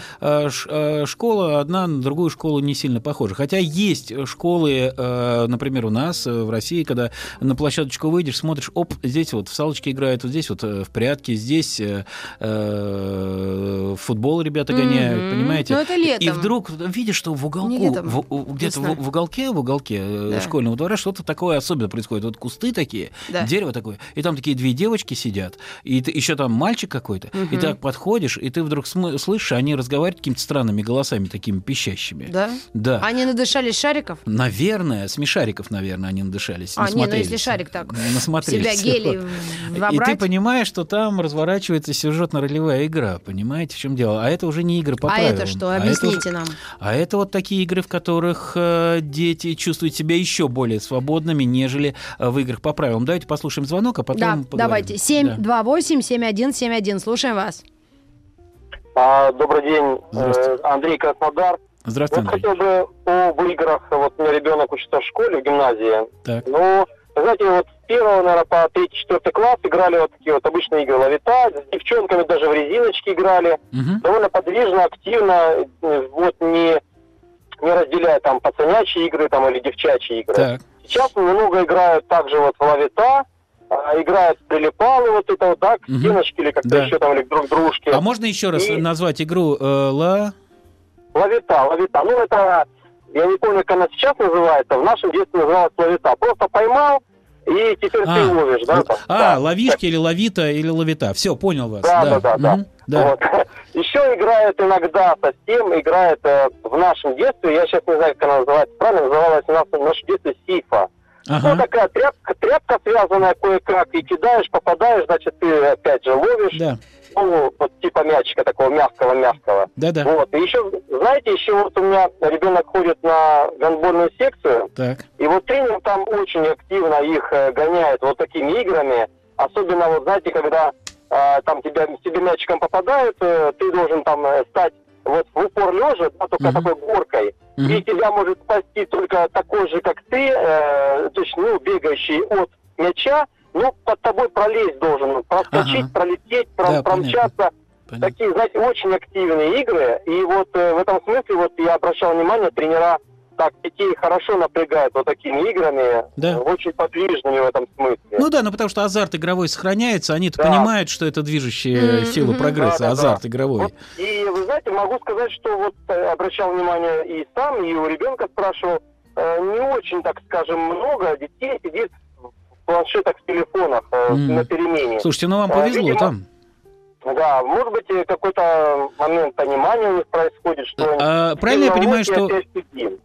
школа одна на другую школу не сильно похожа. Хотя есть школы, э, например, у нас э, в России, когда на площадочку выйдешь, смотришь, оп, здесь вот в салочки играют, вот здесь вот э, в прятки, здесь э, э, футбол ребята гоняют, Мгм. понимаете? Ну, это летом. И вдруг видишь, что в уголку, в- где-то в, в уголке, в уголке э, Да. школьного двора что-то такое особенное происходит. Вот кусты такие, Да. дерево такое, и там такие две девочки сидят, и ты, еще там мальчик какой-то, и Мгм. так подходишь, и ты вдруг см- слышишь, они разговаривают какими-то странными голосами, такими пищащими. Да? Да. Они надышались шариков? Наверное, смешариков, наверное, они надышались. А, не, ну если шарик так насмотрелись. себя гелий Вот. И вобрать. ты понимаешь, что там разворачивается сюжетно-ролевая игра, понимаете, в чем дело? А это уже не игры по А правилам. это что? А это Объясните Объясните нам. А это вот такие игры, в которых э, дети чувствуют себя еще более свободными, нежели э, в играх по правилам. Давайте послушаем звонок, а потом Да, поговорим. давайте. Да. 728-7171. Слушаем вас. А, добрый день, Здравствуйте. э, Андрей Краснодар. Здравствуйте, Вот Андрей. хотел бы об играх, вот у меня ребенок учится в школе, в гимназии. Так. Ну, знаете, вот с первого, наверное, по третий, четвертый класс играли вот такие вот обычные игры ловита, с девчонками даже в резиночки играли. Мгм. Довольно подвижно, активно, э, вот не, не разделяя там пацанячьи игры там или девчачьи игры. Так. Сейчас много играют также вот в ловита, а, играют прилипалы, вот это вот, да, к стеночке или как-то Да. еще там, или друг дружке. А можно еще раз И- назвать игру э, Ла... Ловита, ловита. Ну, это, я не помню, как она сейчас называется, в нашем детстве называлась ловита. Просто поймал, и теперь ты ловишь, да? там, а, да. ловишки или ловита, или ловита. Все, понял вас. Да, да, да, да. Мгм. да. Вот. Еще играют иногда совсем, играет э, в нашем детстве, я сейчас не знаю, как она называется, правильно называлась у нас в нашем детстве сифа. Ага. Ну, такая тряпка, тряпка связанная кое-как, и кидаешь, попадаешь, значит, ты опять же ловишь, Да, ну, вот типа мячика такого мягкого-мягкого. да, да. Вот. И еще, знаете, еще вот у меня ребенок ходит на гандбольную секцию, Так. и вот тренер там очень активно их э, гоняет вот такими играми. Особенно, вот знаете, когда э, там тебя, тебе мячиком попадают, э, ты должен там э, стать вот в упор лежа, да, только Мгм. такой горкой. Мгм. И тебя может спасти только такой же, как ты, э, то есть, ну, бегающий от мяча, ну, под тобой пролезть должен, проскочить, Ага. пролететь, пром- Да, промчаться. Понятно. Такие, знаете, очень активные игры. И вот э, в этом смысле вот я обращал внимание, тренера так детей хорошо напрягают вот такими играми, Да. э, очень подвижными в этом смысле. Ну да, ну потому что азарт игровой сохраняется, они-то Да. понимают, что это движущая Мгм, сила прогресса, Да, азарт да. игровой. Вот. И вы знаете, могу сказать, что вот э, обращал внимание и сам, и у ребенка спрашивал, э, не очень, так скажем, много детей сидит в планшетах, в телефонах э, Мгм. на перемене. Слушайте, ну вам повезло видимо, там. Да, может быть, какой-то момент понимания у них происходит, что А, правильно я понимаю, что...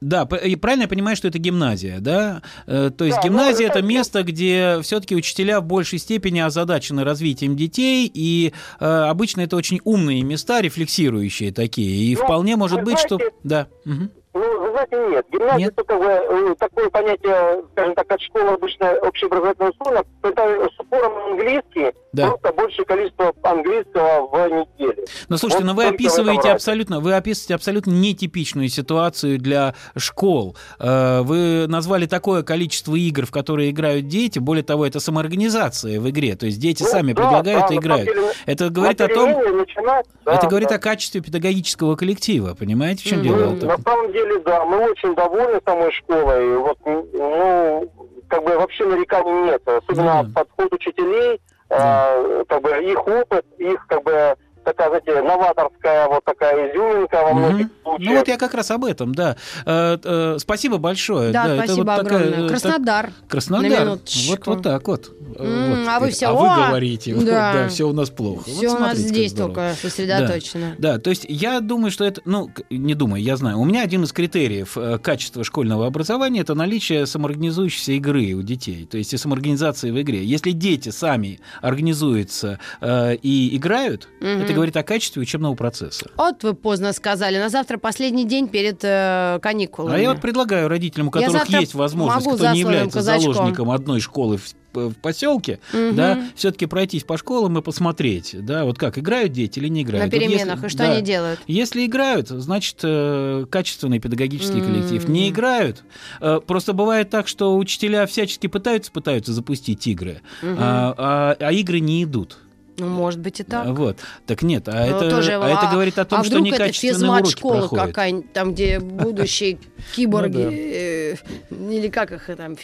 Да, и правильно я понимаю, что это гимназия, да? Э, То есть Да, ну, гимназия это место, где все-таки учителя в большей степени озадачены развитием детей, и э, обычно это очень умные места, рефлексирующие такие. И Ну, вполне может быть, что... знаете, Да. мгм. Ну, вы знаете, нет. Гимназия Нет? как бы, э, такое понятие, скажем так, от школы обычно общеобразовательного условия, это с упором английский, Да. просто большее количество английского в неделю. Ну, слушайте, Вот ну вы только описываете абсолютно, вы описываете абсолютно нетипичную ситуацию для школ. Э, Вы назвали такое количество игр, в которые играют дети. Более того, это самоорганизация в игре. То есть дети Ну, сами да, предлагают да, и играют. деле, Это говорит о том, начинать, да, это говорит да. о качестве педагогического коллектива. Понимаете, в чем Мгм. дело? Ну, на самом деле, да, мы очень довольны самой школой. Вот, ну, как бы вообще нареканий нет. Особенно да. подход учителей, э, как бы их опыт, их как бы такая, знаете, новаторская вот такая изюминка во многих Мгм. случаях. Ну вот я как раз об этом, да. Э, э, Спасибо большое. Да, это спасибо вот такая, огромное. э, Краснодар. так- Краснодар. Вот, вот так вот. М, вот а вы все, а вы говорите, Да. да, все у нас плохо. Вот Все у нас здесь здорово. только сосредоточено. Да, то есть я думаю, что это, ну, не думаю, я знаю. У меня один из критериев э, качества школьного образования это наличие самоорганизующейся игры у детей, то есть и самоорганизации в игре. Если дети сами организуются э, и играют, Мгм. это говорит о качестве учебного процесса. Вот вы поздно сказали. На завтра последний день перед э, каникулами. А я вот предлагаю родителям, у которых есть возможность, кто не является казачком. заложником одной школы в, в поселке, Мгм. да, все-таки пройтись по школам и посмотреть, да, вот как играют дети или не играют. На Вот если- переменах. И что да. они делают? Если играют, значит, э, качественный педагогический М. коллектив. Не играют. э, Просто бывает так, что учителя всячески пытаются, пытаются запустить игры, Мгм. а, а- а игры не идут. Ну, может быть, и так. Вот. Так нет, а, Ну, это, тоже, а это говорит о том, а что вдруг это некачественные уроки проходят. какая-нибудь, там, где будущие киборги, Ну э, или как их там,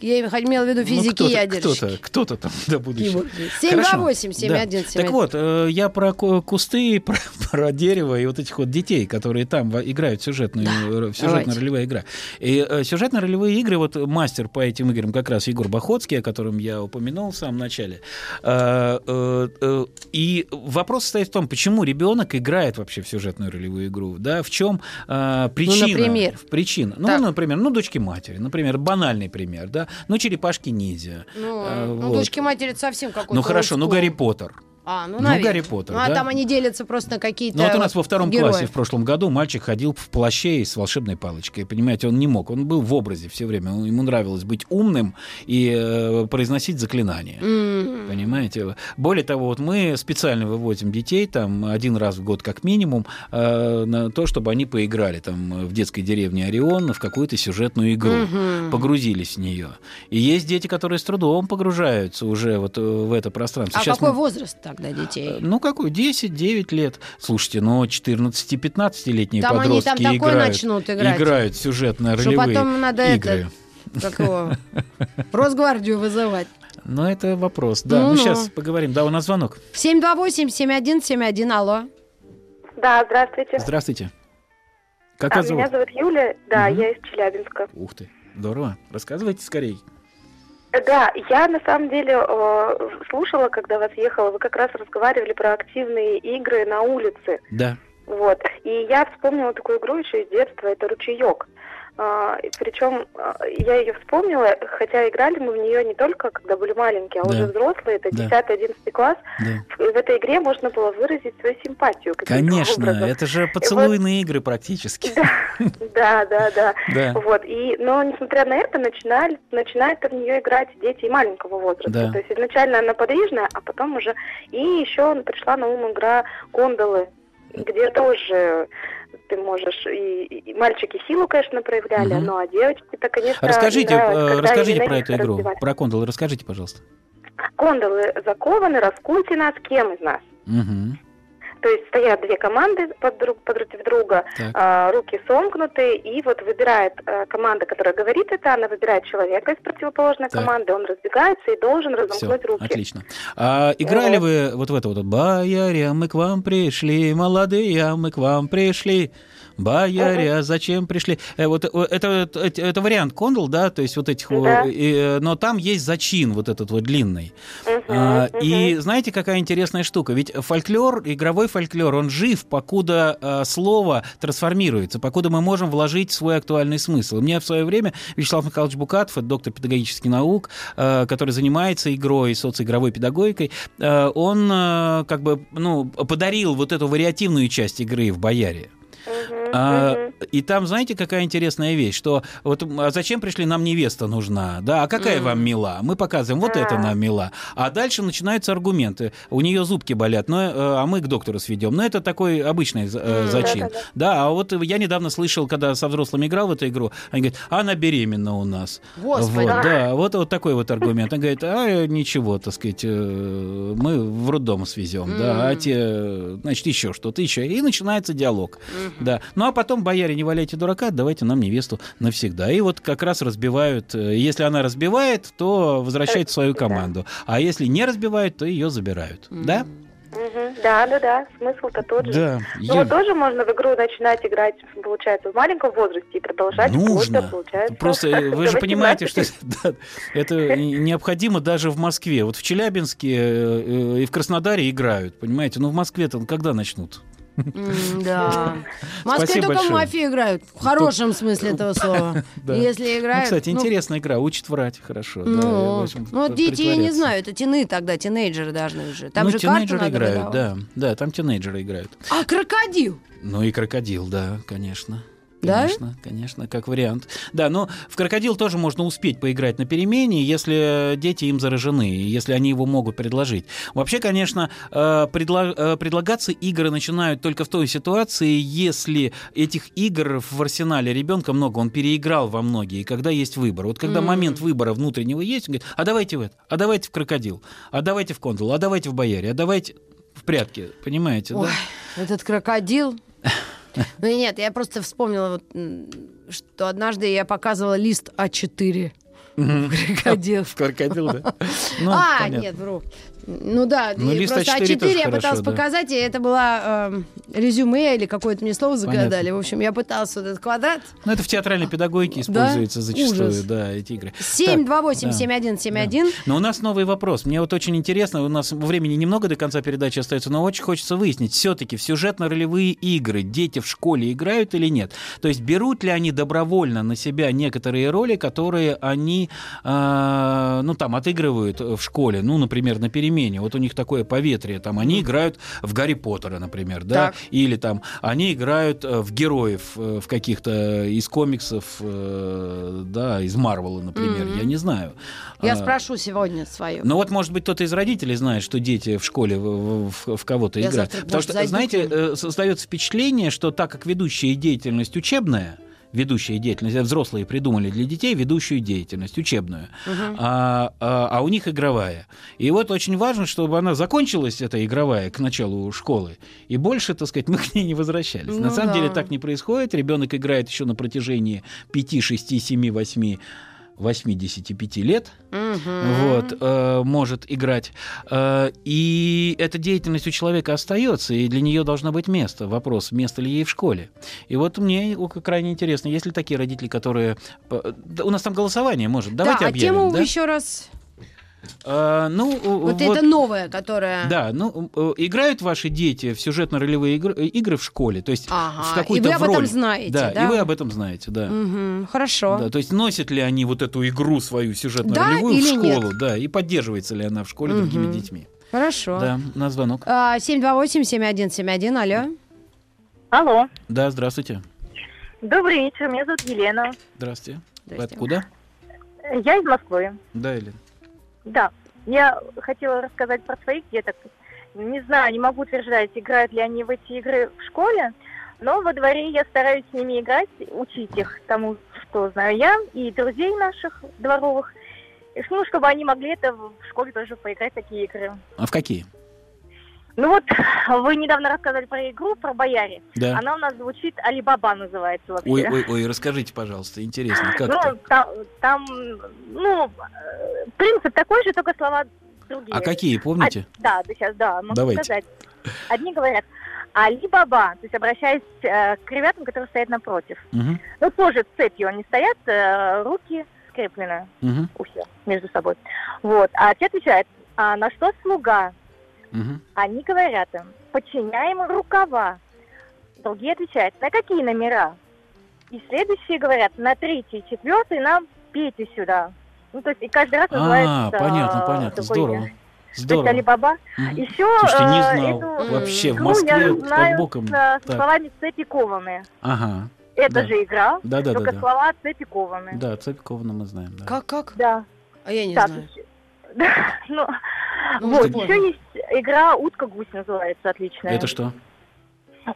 я имела в виду Ну, физики кто-то, ядерщики. кто-то, кто-то там, да. Киборги. Хорошо. 728 71 Да. Так вот, э, я про ку- кусты, про, про дерево и вот этих вот детей, которые там играют сюжетную, э, в сюжетно-ролевая игра. И э, сюжетно-ролевые игры, вот мастер по этим играм как раз Егор Бахоцкий, о котором я упомянул в самом начале. Э, э, э, И вопрос состоит в том, почему ребенок играет вообще в сюжетную ролевую игру, да, в чем э, причина? например? Причина. Ну, Так. например, ну, дочки матери, например, банальный пример, да, да? Ну, черепашки ниндзя. Ну, А, ну, вот. дочки матери совсем какой-то Ну хорошо, ну. Гарри Поттер. А, ну, Ну. Гарри Поттер, Ну, а да. там они делятся просто на какие-то Ну вот у нас во втором герои. классе в прошлом году мальчик ходил в плаще и с волшебной палочкой. Понимаете, он не мог. Он был в образе все время. Он- Ему нравилось быть умным и э, произносить заклинания. М. Понимаете? Более того, вот мы специально выводим детей там один раз в год как минимум э, на то, чтобы они поиграли там в детской деревне Орион в какую-то сюжетную игру, Мгм. погрузились в нее. И есть дети, которые с трудом погружаются уже вот э, в это пространство. А Сейчас какой мы- возраст тогда детей? ну, какой? 10-9 лет. Слушайте, но 14-15-летние Там они подростки там такое играют, начнут играть. играют в сюжетно Что ролевые потом надо игры. это, как его, Росгвардию вызывать. Но это вопрос. Да, ну, Ну-ну. сейчас поговорим. Да, у нас звонок. 728-7171, алло. Да, здравствуйте. Здравствуйте. Как А, вас зовут? меня зовут Юля, да, Мгм. я из Челябинска. Ух ты, здорово. Рассказывайте скорей. Э, Да, я на самом деле э, слушала, когда вас ехала, вы как раз разговаривали про активные игры на улице. Да. Вот. И я вспомнила такую игру еще из детства, это ручеек. Причем а, я ее вспомнила, хотя играли мы в нее не только когда были маленькие, а Да. уже взрослые, это Да. 10-11 класс. Да. В, в этой игре можно было выразить свою симпатию. Конечно, образом. это же поцелуйные игры практически. Да, да, да. Да. Вот. И, но несмотря на это, начинали, начинают в нее играть дети маленького возраста. Да. То есть изначально она подвижная, а потом уже... И еще пришла на ум игра «Гондолы», где тоже ты можешь... И, и мальчики силу, конечно, проявляли, Мгм. ну а девочки-то, конечно, Расскажите, им нравилось, э, расскажите про эту игру, раздевали. про кондолы. Расскажите, пожалуйста. Гондолы закованы, раскуйте нас, кем из нас? Мгм. То есть стоят две команды под друг, против друга, а, руки сомкнуты, и вот выбирает а, команда, которая говорит это, она выбирает человека из противоположной Так. команды, он разбегается и должен Все, разомкнуть руки. отлично. А играли Вот. вы вот в это вот «Бояря, мы к вам пришли, молодые, мы к вам пришли». Бояря, зачем пришли? Э, вот э, это, это, это вариант кондол, да, то есть вот этих, Да. э, но там есть зачин вот этот вот длинный. А. И знаете, какая интересная штука? Ведь фольклор, игровой фольклор, он жив, покуда а, слово трансформируется, покуда мы можем вложить свой актуальный смысл. У меня в свое время Вячеслав Михайлович Букатов, это доктор педагогических наук, а, который занимается игрой, социоигровой педагогикой, а, он а, как бы ну, подарил вот эту вариативную часть игры в «Бояре». А, и там, знаете, какая интересная вещь, что вот а зачем пришли, нам невеста нужна, да, а какая вам мила? Мы показываем, вот это А. нам мила. А дальше начинаются аргументы. У нее зубки болят, но, э, а мы к доктору сведем. Но это такой обычный э, зачин. Да, а вот я недавно слышал, когда со взрослыми играл в эту игру, они говорят, она беременна у нас. Господи. Вот, да, вот, вот такой вот аргумент. Он говорит, а ничего, так сказать, э, мы в роддом свезем, да, а те, значит, еще что-то, еще. И начинается диалог. Да. Ну а потом, бояре, не валяйте дурака, давайте нам невесту навсегда. И вот как раз разбивают. э, Если она разбивает, то возвращает в свою команду. А если не разбивает, то ее забирают. Да? Мгм. Да, да, да, смысл-то тот же. Да. Ну, Юль, вот тоже можно в игру начинать играть, получается, в маленьком возрасте и продолжать Нужно. до, получается, Просто э, вы же понимаете, что 18. да, это необходимо даже в Москве. Вот в Челябинске э, и в Краснодаре играют, понимаете? Ну в Москве-то когда начнут? Да. В Москве только в мафию играют. В хорошем смысле этого слова. Если Ну, играют... кстати, ну, интересная игра, учит врать хорошо. Ну, ну, дети, я не знаю, это тины тогда, тинейджеры должны уже. Там же надо играют, да, да, там тинейджеры играют. А крокодил? Ну и крокодил, да, конечно. Да? Конечно, конечно, как вариант. Да, но в крокодил тоже можно успеть поиграть на перемене, если дети им заражены, если они его могут предложить. Вообще, конечно, э, предла- э, предлагаться игры начинают только в той ситуации, если этих игр в арсенале ребенка много, он переиграл во многие, и когда есть выбор. Вот когда М. момент выбора внутреннего есть, он говорит, а давайте в это, а давайте в крокодил, а давайте в кондул, а давайте в бояре, а давайте в прятки, понимаете, Ой, да? этот крокодил. Ну нет, я просто вспомнила, вот, что однажды я показывала лист А4. Крокодил. В крокодил, да? Ну, а, понятно. нет, вру. Ну да, Ну, лист просто А4 А4 тоже я хорошо, пыталась да. показать, и это была эм, резюме или какое-то мне слово загадали. Понятно. В общем, я пыталась вот этот квадрат. Ну, это в театральной педагогике Да? используется зачастую, Ужас. да, эти игры. 728-7171. Но у нас новый вопрос. Мне вот очень интересно, у нас времени немного до конца передачи остается, но очень хочется выяснить, все-таки в сюжетно-ролевые игры дети в школе играют или нет? То есть берут ли они добровольно на себя некоторые роли, которые они они, э, ну, там, отыгрывают в школе, ну, например, на перемене, вот у них такое поветрие, там, они играют в Гарри Поттера, например, да, Так. или там, они играют э, в героев э, в каких-то из комиксов, э, да, из Марвела, например, Мгм. я не знаю. Я А, спрошу сегодня свою. ну вот, может быть, кто-то из родителей знает, что дети в школе в, в- в кого-то играют. завтра, Потому может, что, зайду знаете, создается впечатление, что так как ведущая деятельность учебная, ведущая деятельность, взрослые придумали для детей ведущую деятельность учебную, Мгм. а, а- а у них игровая. И вот очень важно, чтобы она закончилась, эта игровая, к началу школы, и больше, так сказать, мы к ней не возвращались. Ну На самом да. деле так не происходит. Ребенок играет еще на протяжении 5, 6, 7, 8 85 лет, Мгм. вот, э, может играть. Э, и эта деятельность у человека остается, и для нее должно быть место. Вопрос, место ли ей в школе. И вот мне крайне интересно, есть ли такие родители, которые... э, У нас там голосование, может. Давайте да, а объявим, тему да? еще раз. Э, ну, Вот, это новое, которое... Да, ну, играют ваши дети в сюжетно-ролевые игры, э, игры в школе, то есть Ага, в и какую-то вы об роль. этом знаете, да, да? и вы об этом знаете, да. Мгм, Хорошо. Да, то есть носят ли они вот эту игру свою сюжетно-ролевую Да в или нет? школу, да, и поддерживается ли она в школе другими Мгм. детьми. Хорошо. Да, на звонок. А, 728-7171, алло. Алло. Да, здравствуйте. Добрый вечер, меня зовут Елена. Здравствуйте. Вы Здрасте. откуда? Я из Москвы. Да, Елена. Да. Я хотела рассказать про своих деток. Не знаю, не могу утверждать, играют ли они в эти игры в школе, но во дворе я стараюсь с ними играть, учить их тому, что знаю я, и друзей наших дворовых. Ну, чтобы они могли это в школе тоже поиграть такие игры. А в какие? Ну вот, вы недавно рассказывали про игру, про бояре. Да. Она у нас звучит Алибаба называется вообще. Ой, ой, ой, расскажите, пожалуйста, интересно, как ну, это? там, там, ну, принцип такой же, только слова другие. А какие, помните? А, да, да, сейчас, да, могу Давайте. сказать. Одни говорят Али-Баба, то есть обращаясь э, к ребятам, которые стоят напротив. Мгм, Ну, тоже цепью они стоят, э, руки скреплены мгм, у всех между собой. Вот. А те отвечают, а на что слуга? Мгм. Они говорят им, подчиняем рукава. Другие отвечают, на какие номера? И следующие говорят, на третий, четвертый нам пейте сюда. Ну, то есть и каждый раз называется... А, понятно, э, понятно, здорово. То есть Здорово. Алибаба. Мгм. Еще Слушайте, не э, знал. эту Вообще, в Москве я под знаю боком. с, Так. словами цепи кованы. Ага. Это Да. же игра, Да, да, да, только да. слова цепи кованы. Да, цепь кована мы знаем. Да. Как, как? Да. А я не Так, знаю. Да, ну, Ну, вот, еще есть игра «Утка-гусь» называется, отличная. Это что?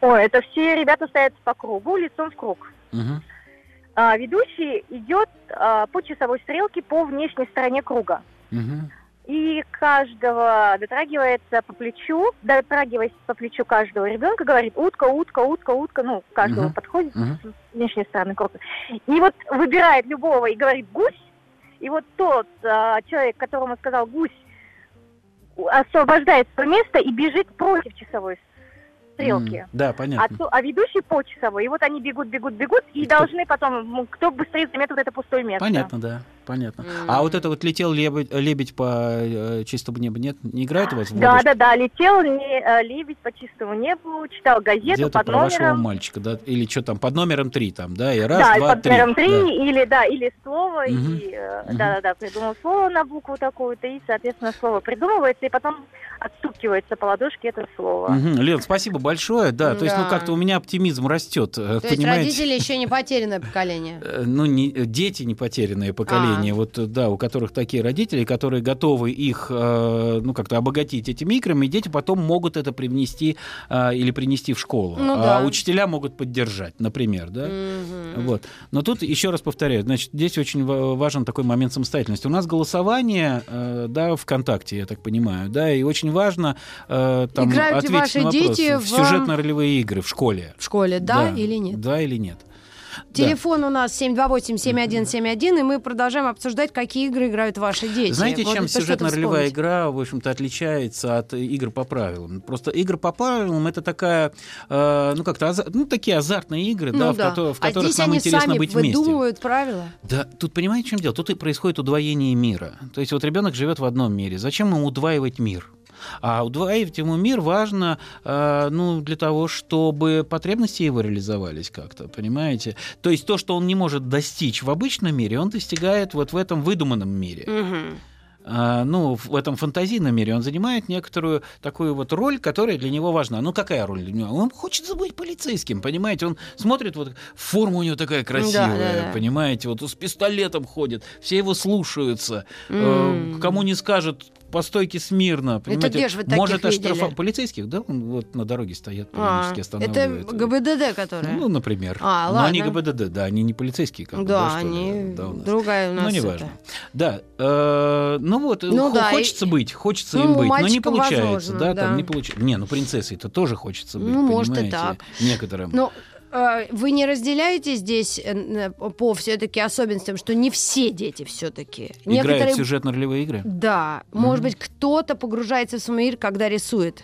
Ой, это все ребята стоят по кругу, лицом в круг. Мгм. А, ведущий идет а, по часовой стрелке по внешней стороне круга. Мгм. И каждого дотрагивается по плечу, дотрагиваясь по плечу каждого ребенка, говорит утка, утка, утка, утка, ну, каждого Мгм. подходит Мгм. с внешней стороны круга. И вот выбирает любого и говорит гусь, и вот тот а, человек, которому сказал гусь, освобождает свое место и бежит против часовой стрелки. М, Да, А, понятно. то- а ведущий по часовой. И вот они бегут, бегут, бегут, и, И кто- должны потом, кто быстрее займет вот это пустое место. Понятно, да, понятно. М. А вот это вот летел лебедь, лебедь по э, чистому небу, нет? Не играет у вас в Да, да, да, летел не, э, лебедь по чистому небу, читал газету Где-то под про вашего номером. мальчика, да? Или что там, под номером три там, да? И раз, да, два, под три. номером три, да. или да, или слово, Мгм. и э, Мгм. да, да, да, придумал слово на букву такую-то, и, соответственно, слово придумывается, и потом отстукивается по ладошке это слово. Мгм. Лен, спасибо большое. Да, то есть, ну как-то у меня оптимизм растет, э, То есть родители еще не потерянное поколение. Э, Ну, не, дети не потерянное поколение, А. вот, э, да, у которых такие родители, которые готовы их, э, ну, как-то обогатить этими играми, и дети потом могут это привнести э, или принести в школу. Ну а да. учителя могут поддержать, например, да? Мгм. Вот. Но тут еще раз повторяю, значит, здесь очень ва- важен такой момент самостоятельности. У нас голосование, да, ВКонтакте, я так понимаю, да, и очень важно там Играют ответить ваши на вопрос, дети в сюжетно-ролевые игры в школе. В школе, да, или нет? Да или нет. Телефон у нас 728-7171, и мы продолжаем обсуждать, какие игры играют ваши дети. Знаете, чем сюжетно-ролевая игра, в общем-то, отличается от игр по правилам? Просто игры по правилам это такая, э, ну как-то, ну такие азартные игры, да, Ну в, да. кото- в а которых здесь нам они интересно сами быть вместе. выдумывают правила. Да, тут понимаете, в чем дело? Тут и происходит удвоение мира. То есть вот ребенок живет в одном мире. Зачем ему удваивать мир? А удвоить ему мир важно, э, ну, для того, чтобы потребности его реализовались как-то, понимаете? То есть то, что он не может достичь в обычном мире, он достигает вот в этом выдуманном мире. А, ну, в этом фантазийном мире он занимает некоторую такую вот роль, которая для него важна. Ну, какая роль для него? Он хочет быть полицейским, понимаете? Он смотрит, вот форма у него такая красивая, да, да. понимаете? Вот с пистолетом ходит, все его слушаются. Э, Кому не скажет, по стойке смирно, понимаете? где ж вы таких Может оштрафовать полицейских, да? Вот на дороге стоят, А, периодически это останавливают. ГБДД, которая? Ну, например. А, Но они ладно. ГБДД, да, они не полицейские, как бы, да, ли, они да, у нас. другая у нас. Ну, это. неважно. Да. э, ну вот, Ну да, и- хочется быть, хочется Ну, им быть, но не получается. возможно, да, да. там не получается. Не, ну принцессой-то тоже хочется быть, Ну, может, и понимаете, так. некоторым. Но э, вы не разделяете здесь э, н- по все-таки особенностям, что не все дети все-таки. Играют в сюжетно-ролевые игры? Да, может быть, кто-то погружается в свой мир, когда рисует.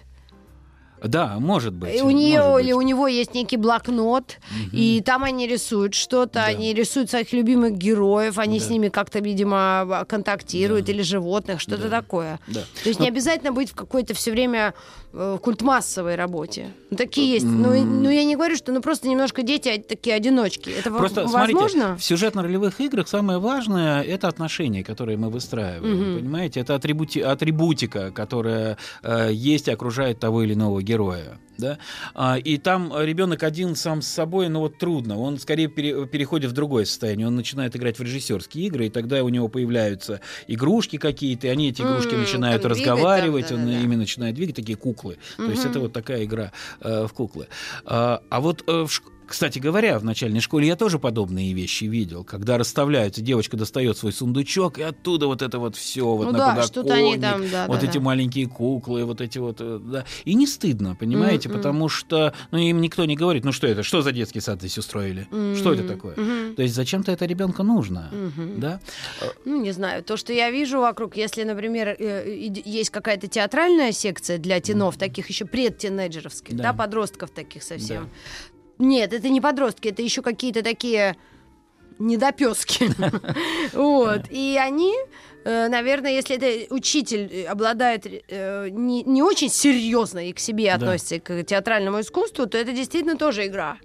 Да, может быть. И у нее может или быть. у него есть некий блокнот, и там они рисуют что-то, Да. они рисуют своих любимых героев, они Да. с ними как-то, видимо, контактируют, или животных, что-то Да. такое. Да. То есть Ну, не обязательно быть в какой-то все время э, культмассовой работе. Ну, такие есть. М. Ну, ну, я не говорю, что ну просто немножко дети а- такие одиночки. Это Просто возможно? смотрите, в сюжетно-ролевых играх самое важное это отношения, которые мы выстраиваем. Мгм. Понимаете, это атрибути- атрибутика, которая э, есть и окружает того или иного героя. Да? А, и там ребенок один сам с собой, ну вот трудно. Он скорее пере- переходит в другое состояние. Он начинает играть в режиссерские игры, и тогда у него появляются игрушки какие-то, и они эти игрушки М, начинают разговаривать, там, он да-да-да. ими начинает двигать такие куклы. То есть это вот такая игра э, в куклы. А, а вот э, в шк- кстати говоря, в начальной школе я тоже подобные вещи видел, когда расставляются, девочка достает свой сундучок, и оттуда вот это вот все вот Ну на да, подоконник, там, да, вот да, эти да. маленькие куклы, вот эти вот, э, да. И не стыдно, понимаете, Мгм. потому что, ну, им никто не говорит, ну, что это, что за детский сад здесь устроили, что это такое? Мгм. То есть зачем-то это ребенку нужно, Мгм. да? Ну, не знаю. То, что я вижу вокруг, если, например, э, есть какая-то театральная секция для тенов, таких еще предтинейджеровских, да. Да. подростков таких совсем. Нет, это не подростки, это еще какие-то такие недопески. Вот. И они, э, наверное, если это учитель э, обладает э, не не очень серьезно и к себе относится к театральному искусству, то это действительно тоже игра.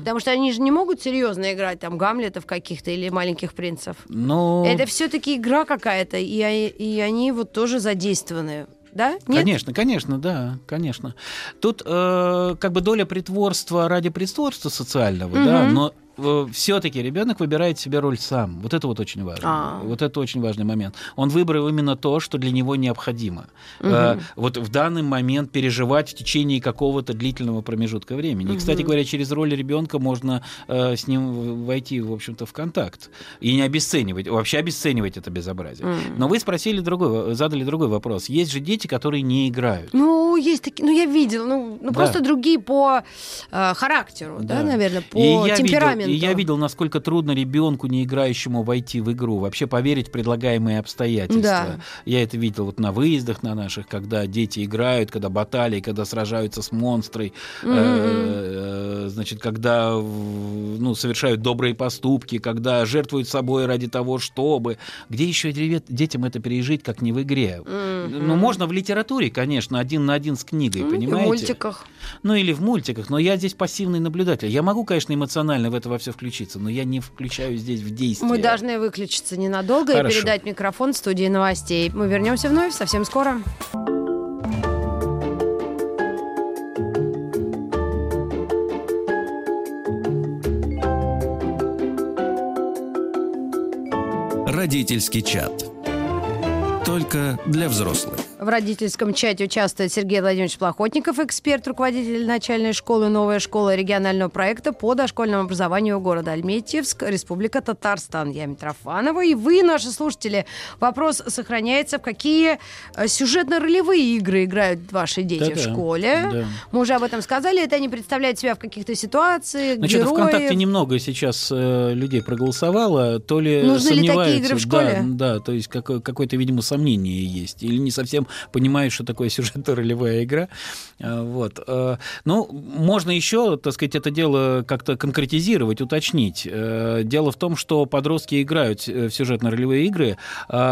Потому что они же не могут серьезно играть там Гамлетов каких-то или маленьких принцев. Ну, Это все-таки игра какая-то, и, и они вот тоже задействованы. Да? Нет? Конечно, конечно, да, конечно. Тут э, как бы доля притворства ради притворства социального, да, Мгм. но все-таки ребенок выбирает себе роль сам. Вот это вот очень важно. А. Вот это очень важный момент. Он выбрал именно то, что для него необходимо. Э, вот в данный момент переживать в течение какого-то длительного промежутка времени. И, кстати говоря, через роль ребенка можно э, с ним войти, в общем-то, в контакт. И не обесценивать, вообще обесценивать это безобразие. Мгм. Но вы спросили другой, задали другой вопрос. Есть же дети, которые не играют. Ну, есть такие, ну, я видела, ну, ну Да. просто другие по э, характеру, да, Да. наверное, по И темпераменту. И я видел, насколько трудно ребенку, не играющему, войти в игру, вообще поверить в предлагаемые обстоятельства. Да. Я это видел вот на выездах на наших, когда дети играют, когда баталии, когда сражаются с монстрой, э, значит, когда ну, совершают добрые поступки, когда жертвуют собой ради того, чтобы. Где еще детям это пережить, как не в игре? Мгм. Ну, можно в литературе, конечно, один на один с книгой, и понимаете? в мультиках. Ну или в мультиках, но я здесь пассивный наблюдатель. Я могу, конечно, эмоционально в это во все включиться, но я не включаю здесь в действие. Мы должны выключиться ненадолго и Хорошо. передать микрофон в студии новостей. Мы вернемся вновь совсем скоро. Родительский чат. Только для взрослых. В родительском чате участвует Сергей Владимирович Плохотников, эксперт, руководитель начальной школы «Новая школа» регионального проекта по дошкольному образованию города Альметьевск, Республика Татарстан. Я Митрофанова. И вы, наши слушатели, вопрос сохраняется, в какие э, сюжетно-ролевые игры играют ваши дети в Да-да, школе. да. Мы уже об этом сказали. Это они представляют себя в каких-то ситуациях, Значит, героев. ВКонтакте немного сейчас э, людей проголосовало, то ли Нужны ли такие сомневаются, игры в школе? Да, да, то есть какое- какое-то, видимо, сомнение есть, или не совсем понимают, что такое сюжетно-ролевая игра. Э, вот. Э, ну, можно еще, так сказать, это дело как-то конкретизировать, уточнить. Э, дело в том, что подростки играют в сюжетно-ролевые игры.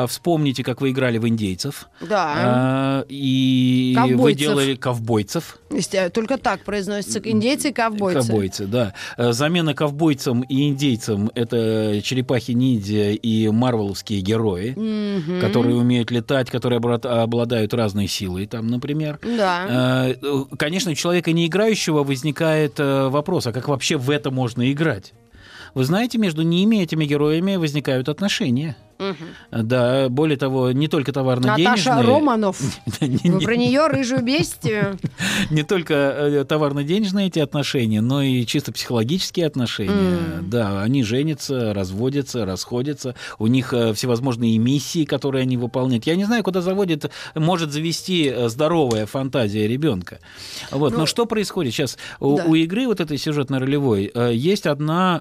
Вспомните, как вы играли в индейцев. Да. И ковбойцев. вы делали ковбойцев. Только так произносится индейцы и ковбойцы. Ковбойцы, да. Замена ковбойцам и индейцам – это черепахи-ниндзя и марвеловские герои, угу. которые умеют летать, которые обладают разной силой, там, например. Да. Конечно, у человека не играющего возникает э, вопрос, а как вообще в это можно играть? Вы знаете, между ними, этими героями, возникают отношения. Угу. Да, более того, не только товарно-денежные... Наташа Романов. Вы про нее рыжую бестию. Не только э, товарно-денежные эти отношения, но и чисто психологические отношения. Да, они женятся, разводятся, расходятся. У них э, всевозможные миссии, которые они выполняют. Я не знаю, куда заводит, может завести э, здоровая фантазия ребенка. Вот. Но ну, что происходит сейчас? У, игры вот этой сюжетно-ролевой есть одна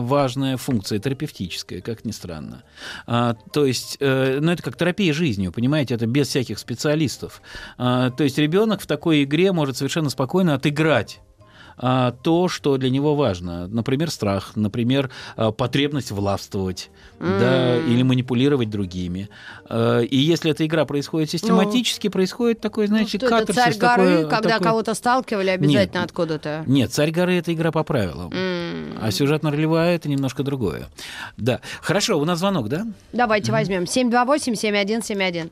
важная функция, терапевтическая, как ни странно. А, то есть, э, ну, это как терапия жизнью, понимаете, это без всяких специалистов. А, то есть ребенок в такой игре может совершенно спокойно отыграть то, что для него важно. Например, страх, например, а, потребность властвовать mm. да, или манипулировать другими. А, и если эта игра происходит систематически, ну, происходит такой, значит, ну, катарсис. Царь горы, когда такой... кого-то сталкивали обязательно нет, откуда-то. Нет, царь горы это игра по правилам. Mm. А сюжетно-ролевая это немножко другое. Да. Хорошо, у нас звонок, да? Давайте mm. возьмем. 728-7171.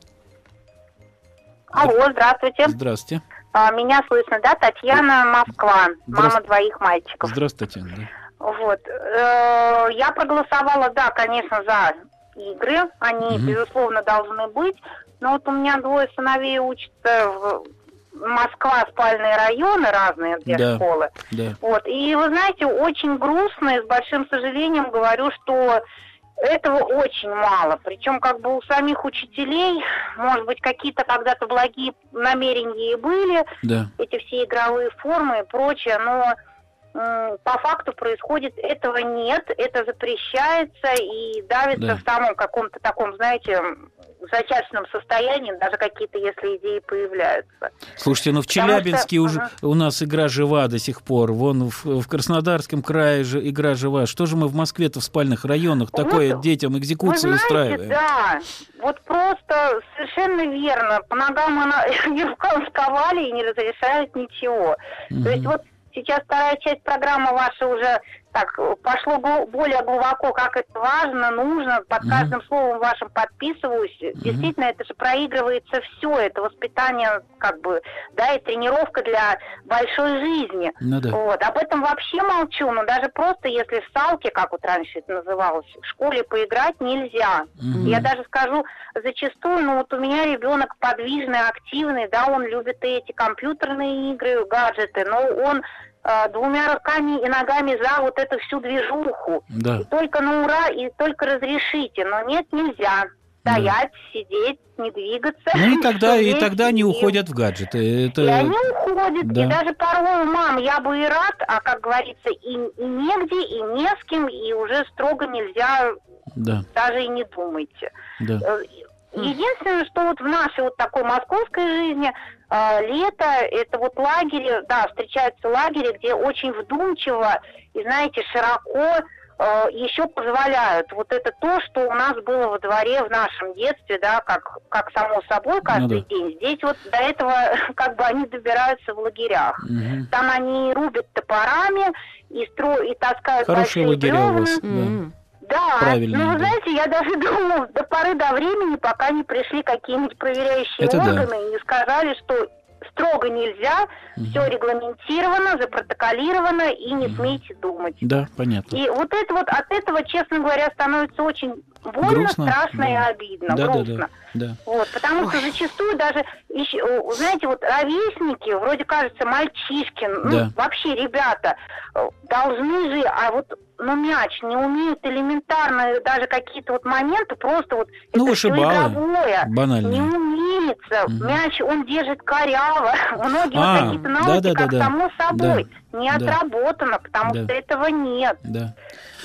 Алло, здравствуйте. Здравствуйте. А, меня слышно, да? Татьяна Москва, мама двоих мальчиков. Здравствуйте, Татьяна. Вот. Э, я проголосовала, да, конечно, за игры. Они, угу. безусловно, должны быть. Но вот у меня двое сыновей учатся в Москва, спальные районы разные, где да, школы. Да. Вот. И вы знаете, очень грустно и с большим сожалением говорю, что этого очень мало. Причем как бы у самих учителей, может быть, какие-то когда-то благие намерения и были, да. эти все игровые формы и прочее, но по факту происходит этого нет, это запрещается и давится да. в самом каком-то таком, знаете, зачаточном состоянии, даже какие-то, если идеи появляются. Слушайте, ну в Челябинске что... уже ага. у нас игра жива до сих пор. Вон в, в Краснодарском крае же игра жива. Что же мы в Москве-то в спальных районах вот, такое детям экзекуции вы знаете, устраиваем? Да, вот просто совершенно верно. По ногам она и рукам сковали и не разрешают ничего. Угу. То есть вот сейчас вторая часть программы ваша уже так пошло более глубоко, как это важно, нужно. Под mm-hmm. каждым словом вашим подписываюсь. Mm-hmm. Действительно, это же проигрывается все. Это воспитание, как бы, да, и тренировка для большой жизни. Ну, да. Вот. Об этом вообще молчу. Но даже просто, если в салке, как вот раньше это называлось, в школе поиграть нельзя. Mm-hmm. Я даже скажу, зачастую, ну вот у меня ребенок подвижный, активный, да, он любит эти компьютерные игры, гаджеты, но он Э, двумя руками и ногами за вот эту всю движуху. Да. И только на ура, и только разрешите. Но нет, нельзя. Стоять, да. сидеть, не двигаться. Ну и тогда, и тогда они уходят в гаджеты. Это... И они уходят. Да. И даже порой, мам, я бы и рад, а как говорится, и, и негде, и не с кем, и уже строго нельзя, да. даже и не думайте. Да. Э, единственное, что вот в нашей вот такой московской жизни лето – это вот лагерь, да, встречаются лагеря, где очень вдумчиво и, знаете, широко э, еще позволяют. Вот это то, что у нас было во дворе в нашем детстве, да, как, как само собой каждый ну, да. день. Здесь вот до этого как бы они добираются в лагерях. Угу. Там они рубят топорами и, стро... и таскают Хорошие большие лагеря бревна. у вас, да. Да, Правильно, ну, вы да. знаете, я даже думала до поры до времени, пока не пришли какие-нибудь проверяющие Это органы да. и не сказали, что строго нельзя, угу. все регламентировано, запротоколировано, и не угу. смейте думать. Да, понятно. И вот это вот от этого, честно говоря, становится очень больно, грустно, страшно да. и обидно, да, грустно. Да, да, да. Вот, потому Ой. что зачастую даже, знаете, вот ровесники, вроде кажется, мальчишки, ну, да. вообще ребята, э, должны же, а вот ну, мяч не умеют элементарно даже какие-то вот моменты, просто вот ну, это все игровое. Банально. Не умеется. Угу. Мяч он держит коряво. Многие а, вот какие-то науки, да, да, как да, само собой. Да. не отработано, потому Да. что этого нет. Да.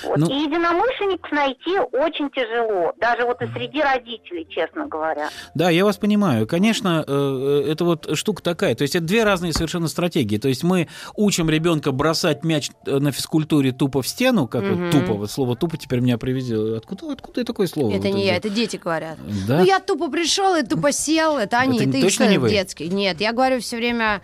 Вот. Ну- И единомышленников найти очень тяжело, даже вот и среди родителей, честно говоря. Да, я вас понимаю. Конечно, э, это вот штука такая. То есть это две разные совершенно стратегии. То есть мы учим ребенка бросать мяч э, на физкультуре тупо в стену, как Мгм. вот тупо, вот слово тупо теперь меня привезет. Откуда, откуда такое слово? Это вот не я, взял? это дети говорят. Да? Ну, я тупо пришел и тупо сел. Это они, Это это, их точно не вы? детский. Нет, я говорю все время...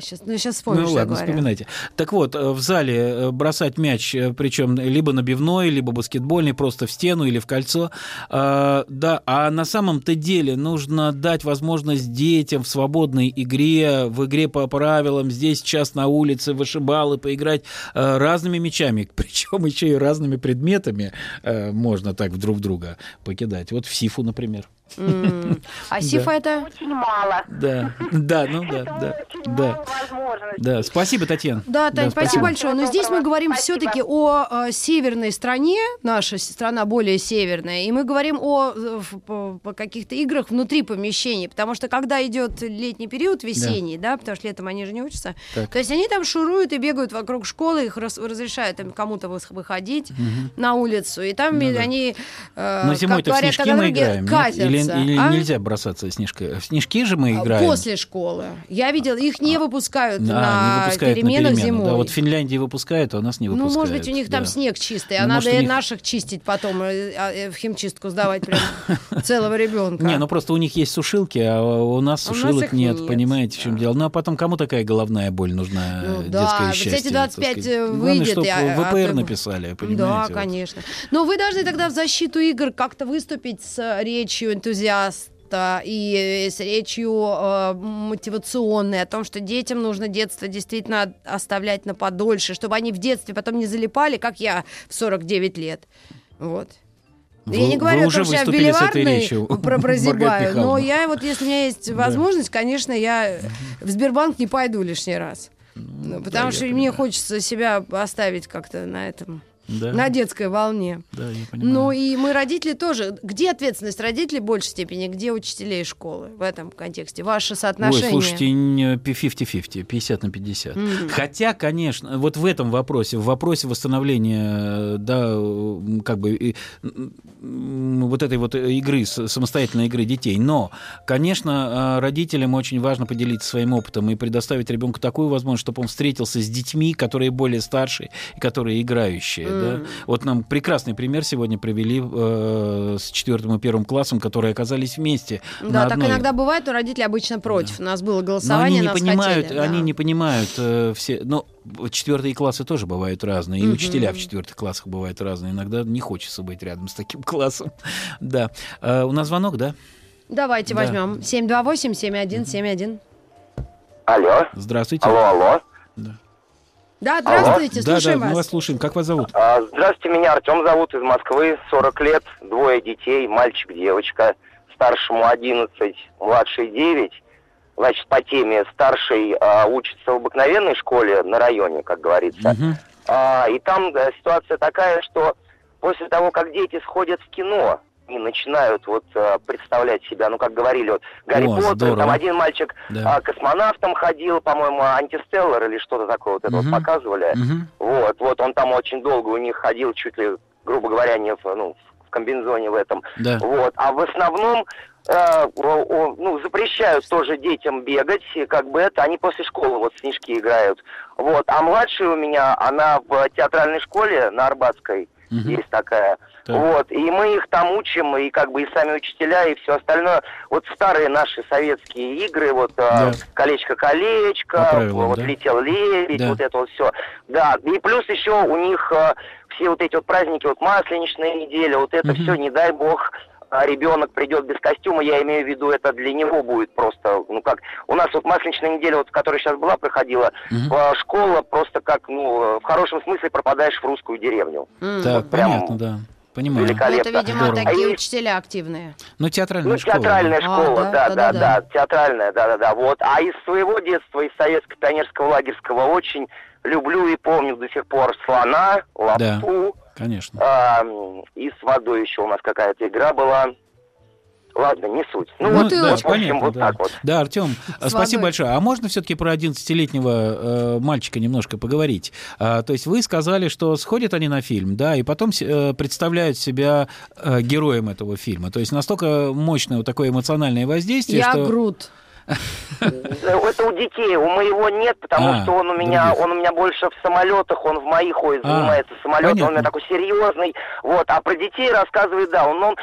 сейчас, ну, сейчас вспомню, Ну ладно, говорю. вспоминайте. Так вот, э, в зале э, бросать мяч, причем либо набивной, либо баскетбольный, просто в стену или в кольцо. А, Да, а на самом-то деле нужно дать возможность детям в свободной игре, в игре по правилам, здесь сейчас на улице вышибалы, поиграть э, разными мячами, причем еще и разными предметами э, можно так друг друга покидать. Вот в Сифу, например. А Да. Сифа это... Очень мало. Да, да, ну да, да, да. Да, спасибо, Татьяна. Да, Тань, спасибо. спасибо. большое. Но здесь мы говорим все-таки о э, северной стране, наша страна более северная, и мы говорим о э, каких-то играх внутри помещений, потому что когда идет летний период, весенний, да, потому что летом они же не учатся, Так. то есть они там шуруют и бегают вокруг школы, их раз- разрешают им кому-то выходить на улицу, и там Ну да. они, э, Но как говорят, снежки как мы Или, или а? нельзя бросаться снежкой? В снежки же мы А, играем. После школы. Я видел, их не выпускают Да, на не выпускают переменах на перемену. зимой. Да, вот в Финляндии выпускают, а у нас не Ну, выпускают. может быть, у них там да. снег чистый, а Ну, надо может, них- наших чистить потом, э, а, э, в химчистку сдавать прям целого ребенка. Не, ну просто у них есть сушилки, а у нас А сушилок нет, понимаете, в чем дело. Ну а потом кому такая головная боль нужна, Ну э, да, детское счастье? эти 25 так сказать. выйдет, Главное, чтобы а- а ВПР написали, понимаете? Да, конечно. Но вы должны тогда в защиту игр как-то выступить с речью энтузиаста и с речью э, мотивационной о том, что детям нужно детство действительно оставлять на подольше, чтобы они в детстве потом не залипали, как я в 49 лет. Вот. Вы- я не вы говорю уже о том, что я в речью, про прозябаю, но я вот, если у меня есть возможность, конечно, я в Сбербанк не пойду лишний раз. Ну, потому я что мне понимаю. хочется себя оставить как-то на этом, Да, на детской волне. да, я понимаю. Ну и мы, родители, тоже. Где ответственность родителей в большей степени, где учителей школы в этом контексте? Ваше соотношение? Ой, слушайте, не 50-50, 50 на 50. Мгм. Хотя, конечно, вот в этом вопросе, в вопросе восстановления, да, м, как бы вот этой вот игры, с- самостоятельной игры детей, но, конечно, э, родителям очень важно поделиться своим опытом и предоставить ребенку такую возможность, чтобы он встретился с детьми, которые более старшие и которые играющие, да. Вот нам прекрасный пример сегодня привели э, с четвертым и первым классом, которые оказались вместе. Да, так одной иногда бывает, но родители обычно против. У нас было но голосование, они не понимают, хотели, они да. не понимают э, все. Ну, четвертые классы тоже бывают разные, и учителя в четвертых классах бывают разные. Иногда не хочется быть рядом с таким классом. Да. Э, у нас звонок, да? Давайте Да. возьмем. 728-7171. Алло. Здравствуйте. Алло, алло. Да, здравствуйте, да, слушаем да, мы вас. вас слушаем. Как вас зовут? А, Здравствуйте, меня Артем зовут из Москвы, 40 лет, двое детей, мальчик, девочка, старшему 11, младший 9. Значит, по теме старший а, учится в обыкновенной школе на районе, как говорится. Мгм. А, и там э, ситуация такая, что после того, как дети сходят в кино и начинают вот э, представлять себя, ну, как говорили, вот Гарри О, Поттер, здорово. там один мальчик Да. а, космонавтом ходил, по-моему, антистеллар или что-то такое вот это Мгм. вот показывали. Мгм. Вот, вот он там очень долго у них ходил, чуть ли, грубо говоря, не в, ну, в комбинезоне в этом. Да. Вот, а в основном ну, запрещают тоже детям бегать, как бы это, они после школы вот снежки играют. Вот, а младшая у меня, она в театральной школе на Арбатской, Мгм. есть такая. Так. Вот, и мы их там учим, и как бы и сами учителя, и все остальное. Вот старые наши советские игры, вот Да. э, колечко-колечко, правилам, вот да? летел лебедь, Да. вот это вот все. Да, и плюс еще у них э, все вот эти вот праздники, вот масленичная неделя, вот это Мгм. все, не дай бог, а, ребенок придет без костюма, я имею в виду, это для него будет просто, ну как, у нас вот масленичная неделя, вот, которая сейчас была, проходила, э, школа просто как, ну, в хорошем смысле пропадаешь в русскую деревню. М. Так, прям понятно, да. Понимаю. Ну, великолепно. это, видимо, Здорово. такие А учителя активные. Ну, театральная Ну, школа. театральная А, школа, да, да, да, да-да-да. да, театральная, да, да, да, вот. А из своего детства, из советского пионерского лагерского очень люблю и помню до сих пор слона, лапу, Конечно. а, и с водой еще у нас какая-то игра была. ладно, не суть. Ну, Ну, вот, да, вот, в общем, понятно, вот да. так вот. Да, Артем, С спасибо водой. большое. А можно все-таки про 11-летнего э, мальчика немножко поговорить? А, то есть вы сказали, что сходят они на фильм, да, и потом с- э, представляют себя э, героем этого фильма. То есть настолько мощное вот такое эмоциональное воздействие, Я что... Грут. Э, Это у детей, у моего нет, потому А, что он у меня, других. он у меня больше в самолетах, он в моих ой, А, занимается самолетом, он у понятно. меня такой серьезный, вот. А про детей рассказывает, да, он, он,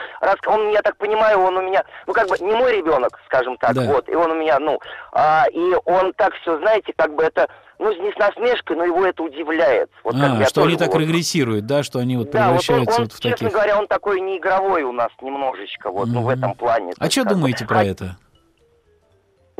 он, я так понимаю, он у меня, ну как бы не мой ребенок, скажем так, Да. вот. И он у меня, ну, а, и он так все, знаете, как бы это, ну не с насмешкой, но его это удивляет. Вот А, что они так вот- регрессируют, да, что они вот Да, вот он, превращаются он, вот в честно таких... говоря, он такой не игровой у нас немножечко, вот, ну в этом плане. А что бы- думаете про а- это?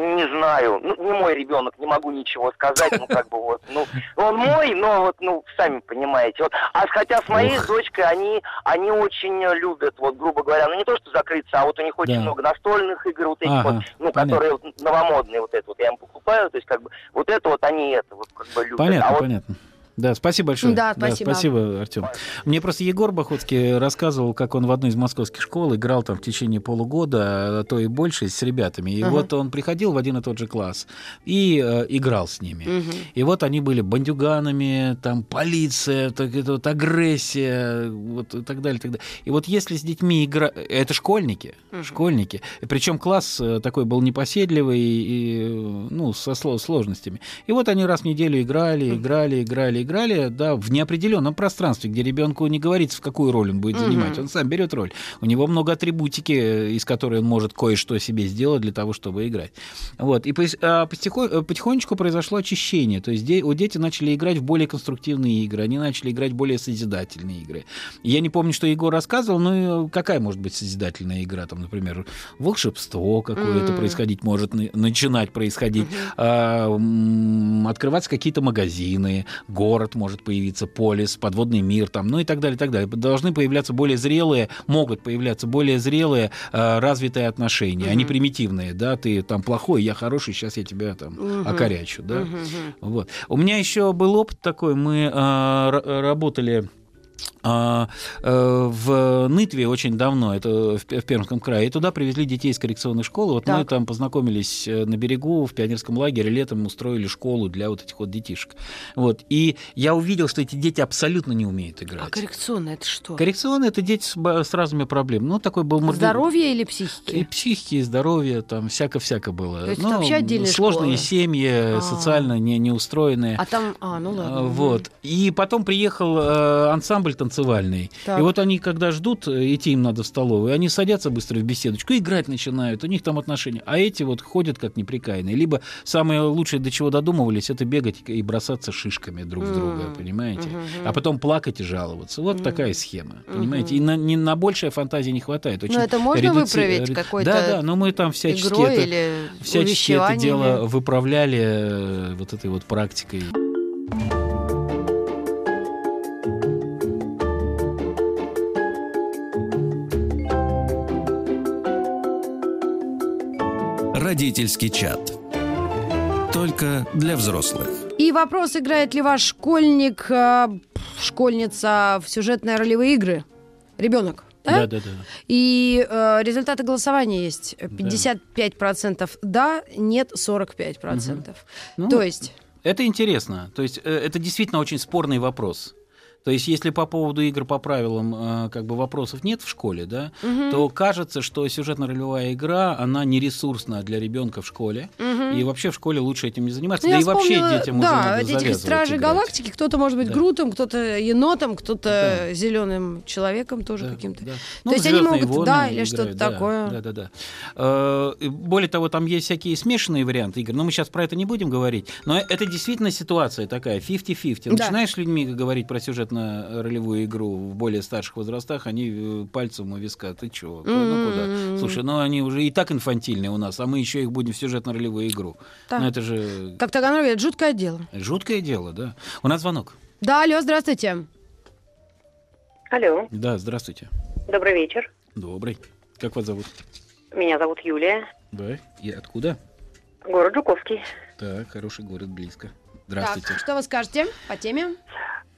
Не знаю, ну, не мой ребенок, не могу ничего сказать, ну, как бы вот, ну, он мой, но вот, ну, сами понимаете, вот, а хотя с моей Ох. дочкой они, они очень любят, вот, грубо говоря, ну, не то, что закрыться, а вот у них очень Да. много настольных игр, вот этих Ага, вот, ну, понятно. которые вот новомодные, вот это вот, я им покупаю, то есть, как бы, вот это вот они это, вот, как бы любят. Понятно, а вот понятно. Да, спасибо большое. Да, спасибо. спасибо, Артем. Мне просто Егор Бахутский рассказывал, как он в одной из московских школ играл там в течение полугода, а то и больше, с ребятами. И Ага. вот он приходил в один и тот же класс и э, играл с ними. Мгм. И вот они были бандюганами, там полиция, так, это вот агрессия, вот и так далее, и так далее. И вот если с детьми игра, это школьники, Мгм. школьники, причем класс э, такой был непоседливый и, э, ну со сло- сложностями. И вот они раз в неделю играли, играли, играли, играли, да, в неопределенном пространстве, где ребенку не говорится, в какую роль он будет занимать, он сам берет роль. У него много атрибутики, э, из которой он может кое-что себе сделать для того, чтобы играть. Вот. И а, э, потихонечку произошло очищение. То есть у дети начали играть в более конструктивные игры, они начали играть в более созидательные игры. Я не помню, что Егор рассказывал, но какая может быть созидательная игра? Там, например, волшебство какое-то М. происходить может, на- начинать происходить, м, открываться какие-то магазины, город может появиться, полис, подводный мир, там, ну и так далее, и так далее. Должны появляться более зрелые, могут появляться более зрелые, а, развитые отношения, а не примитивные, да, ты там плохой, я хороший, сейчас я тебя там Мгм. окорячу, да. Мгм. Вот. У меня еще был опыт такой, мы р- работали э, в Нытве очень давно, это в Пе- в Пермском крае, и туда привезли детей из коррекционной школы. Вот мы Так. там познакомились э, на берегу в пионерском лагере, летом устроили школу для вот этих вот детишек. Вот. И я увидел, что эти дети абсолютно не умеют играть. А коррекционное это что? Коррекционные это дети с, с разными проблемами. Ну, такой был морде- Здоровье или и психики? психики, и здоровье, там всяко-всяко было. То есть Ну, это вообще отдельная сложные школа? семьи, А. социально не, неустроенные. А там, а, ну ладно. А, мгм. Вот. И потом приехал э, ансамбль танцевальный. Так. И вот они, когда ждут, э, идти им надо в столовую, они садятся быстро в беседочку, играть начинают, у них там отношения. А эти вот ходят как неприкаянные. Либо самое лучшее, до чего додумывались, это бегать и бросаться шишками друг в друга, понимаете? мгм, А потом плакать и жаловаться. Вот Мгм. такая схема, понимаете? И на, не, на большее фантазии не хватает. Очень Но это можно редуци- выправить какой-то Да, да, но мы там всячески это, всячески это дело выправляли э, вот этой вот практикой. Родительский чат. Только для взрослых. И вопрос, играет ли ваш школьник, э, школьница в сюжетные ролевые игры? Ребенок. Да? Да, да, да. И э, результаты голосования есть. 55% да, нет 45%. Ну, То есть... Это интересно. То есть э, это действительно очень спорный вопрос. То есть, если по поводу игр по правилам э, как бы вопросов нет в школе, да, мгм, то кажется, что сюжетно-ролевая игра, она не ресурсна для ребенка в школе. мгм. И вообще в школе лучше этим не заниматься. Ну, да и вообще вспомнила, детям уже да, надо этих завязывать Стражей играть. Галактики. Кто-то может быть Да. Грутом, кто-то енотом, кто-то Да. зеленым человеком тоже Да, каким-то. да. То Ну, есть они «Звездные могут, войны» да, или что-то да, такое. Да, да, да. И Более того, там есть всякие смешанные варианты игр, но мы сейчас про это не будем говорить. Но это действительно ситуация такая, 50-50. Да. Начинаешь с людьми говорить про сюжетно-ролевую игру в более старших возрастах, они э, пальцем у виска. Ты чего? Ну М-м-м. куда? Слушай, ну они уже и так инфантильные у нас, а мы еще их будем в сюжетно-ролевую игру. Ну это же Как Таганрог говорит, жуткое дело. жуткое дело, да. У нас звонок. Да, алло, здравствуйте. Алло, Да, здравствуйте. добрый вечер. Добрый. Как вас зовут? Меня зовут Юлия, Да. И откуда? город Жуковский. Так, хороший город, близко. Так, Здравствуйте. что вы скажете по теме?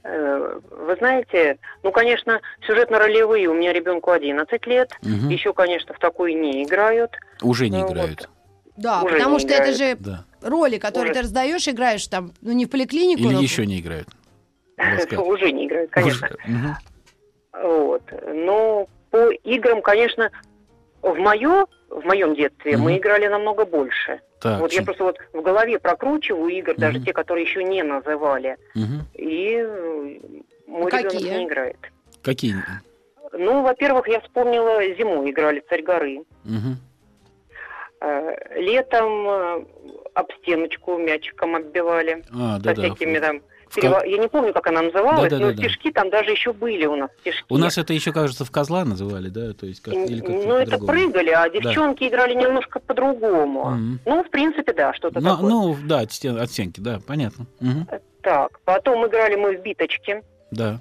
Э, Вы знаете, ну, конечно, сюжетно-ролевые у меня ребенку 11 лет. Мгм. Еще, конечно, в такой не играют. Уже не Ну, играют. Да, Уже потому что это играют. же Да. роли, которые Уже. ты раздаешь, играешь там, ну не в поликлинику, Или но- еще не играют. Уже не играют, конечно. Мгм. Вот. Но по играм, конечно, в мое в моем детстве мы Мгм. играли намного больше. Так, вот я чем- просто вот в голове прокручиваю игр, даже Мгм. те, которые еще не называли. Мгм. И э, мой Какие? ребенок не играет. Какие? Ну, во-первых, я вспомнила зимой играли царь горы. Э, Летом э, об стеночку мячиком оббивали. А, со да-да. всякими там... Ко- Я не помню, как она называлась, Да-да-да-да. но стишки там даже еще были у нас. Стишки. У нас это еще, кажется, в козла называли, да? То есть как, или как Ну, это прыгали, а девчонки играли немножко по-другому. Мгм. Ну, в принципе, да, что-то Ну, такое. ну, да, от, стен- от стенки, да, понятно. Мгм. Так, потом играли мы в биточки, Да.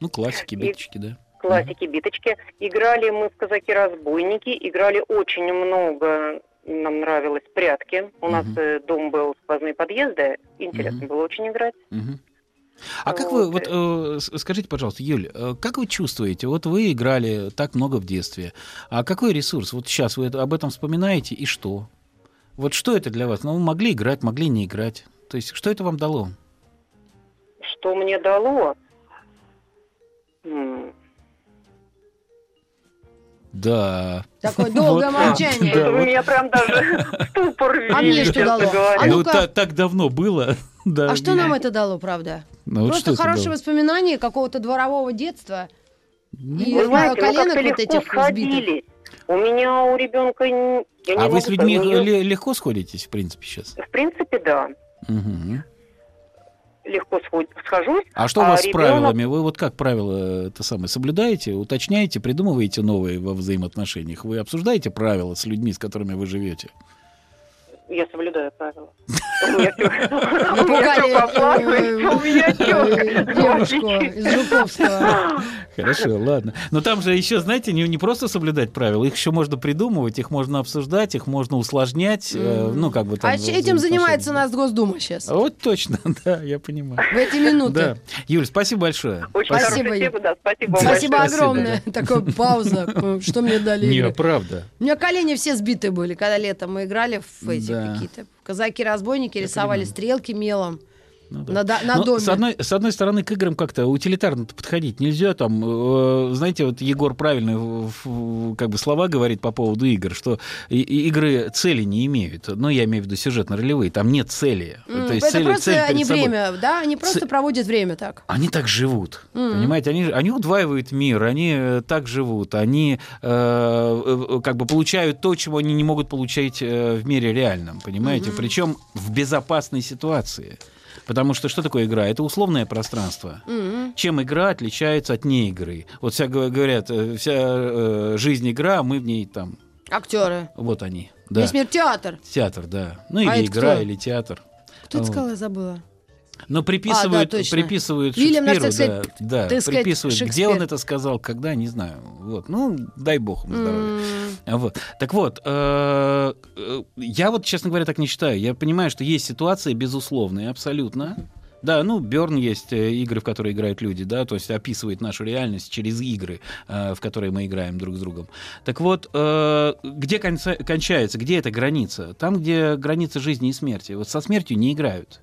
Ну, классики, биточки, да. классики биточки. Играли мы в казаки-разбойники, играли очень много, нам нравилось прятки. У нас Мгм. э, дом был сквозные подъезды, интересно Мгм. было очень играть. Мгм. А как вы, вот э, скажите, пожалуйста, Юль, э, как вы чувствуете, вот вы играли так много в детстве, а какой ресурс, вот сейчас вы об этом вспоминаете, и что? Вот что это для вас? Ну, вы могли играть, могли не играть. То есть, что это вам дало? Что мне дало? Да. Такое долгое Вот. молчание. Да, Вы вот. меня прям даже в ступор А мне что дало? А ну, так давно было. Да. А что нам это дало, правда? Ну, вот Просто что это хорошее дало? воспоминание какого-то дворового детства. И Вы знаете, коленок вот этих сбитых. сходились. У меня у ребенка... не- я не А вы с людьми ле- легко сходитесь, в принципе, сейчас? В принципе, да. Мгм. Легко схожусь. А что у вас с ребенок- правилами? Вы вот как правила это самое соблюдаете, уточняете, придумываете новые во взаимоотношениях? Вы обсуждаете правила с людьми, с которыми вы живете? Я соблюдаю правила. У меня девушку из Жуковского. Хорошо, ладно. Но там же еще, знаете, не, не просто соблюдать правила, их еще можно придумывать, их можно обсуждать, их можно усложнять, э, ну как бы там. А этим занимается у нас Госдума сейчас. Вот точно, да, я понимаю. В эти минуты. Да. Юль, спасибо большое. Очень Спасибо, тема, да, спасибо большое. Спасибо, огромное. Такая пауза. Э, Что мне дали Не, правда. У меня колени все сбиты были, когда летом мы играли в эти Да. какие-то казаки-разбойники, рисовали стрелки мелом Ну да. на, на Ну, доме. С одной, с одной стороны, к играм как-то утилитарно подходить нельзя. Там, э, знаете, вот Егор правильно как бы слова говорит по поводу игр, что игры цели не имеют. Ну, я имею в виду сюжетно-ролевые. Там нет цели. М, То есть это цели- просто цель они собой. время, да, они просто Ц- проводят время так. Они так живут, Мгм. понимаете? Они, они удваивают мир, они э, так живут, они э, э, как бы получают то, чего они не могут получать э, в мире реальном, понимаете? Мгм. Причем в безопасной ситуации. Потому что что такое игра? Это условное пространство. Мгм. Чем игра отличается от неигры? Вот вся говорят, э, вся э, жизнь игра, а мы в ней там, Актеры. вот они. Да. Весь мир театр. Театр, да. Ну А или это игра, кто? или театр. Кто это Вот. сказал, я забыла. Но приписывают, А, да, точно. приписывают Вильям наш, Шекспиру, да, сказать, да, сказать, приписывают. Где Шекспир. он это сказал, когда, не знаю. Вот, ну, дай бог ему здоровья. М, Вот. Так вот, э, э, я вот, честно говоря, так не считаю. Я понимаю, что есть ситуации безусловные, абсолютно. Да, ну, Берн есть э, игры, в которые играют люди, да, то есть описывает нашу реальность через игры, в которые мы играем друг с другом. Так вот, где конца- кончается, где эта граница? Там, где граница жизни и смерти. Вот со смертью не играют.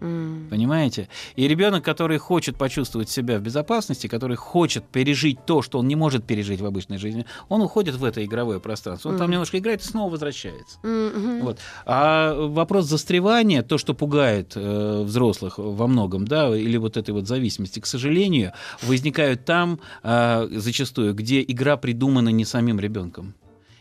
М. Понимаете? И ребенок, который хочет почувствовать себя в безопасности, который хочет пережить то, что он не может пережить в обычной жизни, он уходит в это игровое пространство. Он там Мгм. немножко играет и снова возвращается. Мгм. Вот. А вопрос застревания, то, что пугает э, взрослых во многом, да, или вот этой вот зависимости, к сожалению, возникают там э, зачастую, где игра придумана не самим ребенком.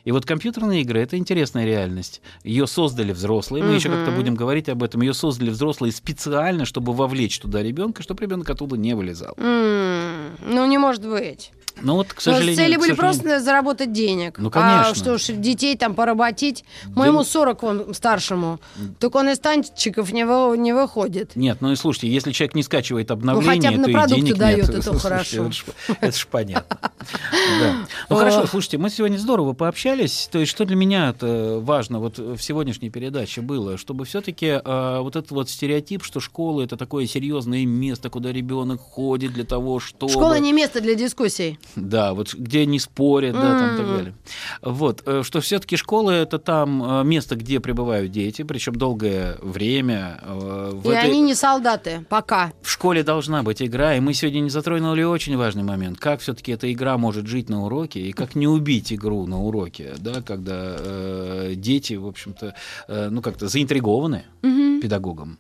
И вот компьютерные игры это интересная реальность. Ее создали взрослые, мы еще Мгм. как-то будем говорить об этом. Ее создали взрослые специально, чтобы вовлечь туда ребенка, чтобы ребенок оттуда не вылезал. М, Ну, не может быть. Но вот, к Но сожалению. цели были сожалению- просто заработать денег. Ну, А конечно. что ж, детей там поработить. Моему Да. 40, он старшему. Так он из танчиков не, вы- не выходит. Нет, ну и слушайте, если человек не скачивает обновления, хотя бы на то и продукты денег дает, нет. это хорошо. Это ж, это ж понятно. Ну хорошо, слушайте, мы сегодня здорово пообщались. То есть, что для меня важно вот в сегодняшней передаче было, чтобы все-таки вот этот вот стереотип, что школа это такое серьезное место, куда ребенок ходит для того, чтобы... Школа не место для дискуссий. Да, вот где не спорят, да, там и так далее. Вот, э, что все-таки школа это там э, место, где пребывают дети, причем долгое время. э, В, И этой- они не солдаты. Пока. в школе должна быть игра, и мы сегодня не затронули очень важный момент, как все-таки эта игра может жить на уроке, и как не убить игру на уроке, да, когда э, дети, в общем-то, э, ну как-то заинтригованы Мгм. педагогом.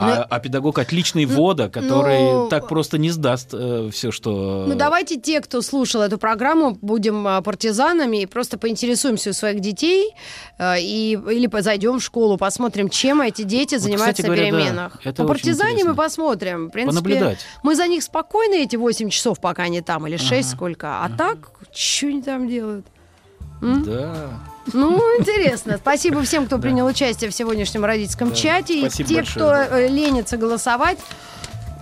А, а педагог отличный вода, который ну, так просто не сдаст все, что... Ну, давайте те, кто слушал эту программу, будем а, партизанами и просто поинтересуемся у своих детей э, и, или зайдем в школу, посмотрим, чем эти дети Вот, занимаются говоря, на да, переменах. это По партизане интересно. мы посмотрим. В принципе, Понаблюдать. Мы за них спокойны эти 8 часов, пока они там, или 6 Ага, сколько. А так, что они там делают? М? Да. Ну, интересно. Спасибо всем, кто принял участие в сегодняшнем родительском Да, чате. И те, большое, кто да. э, ленится голосовать,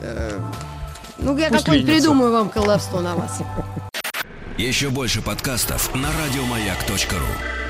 э, ну, я какой-нибудь придумаю вам колдовство на вас. Еще больше подкастов на радиомаяк.ру.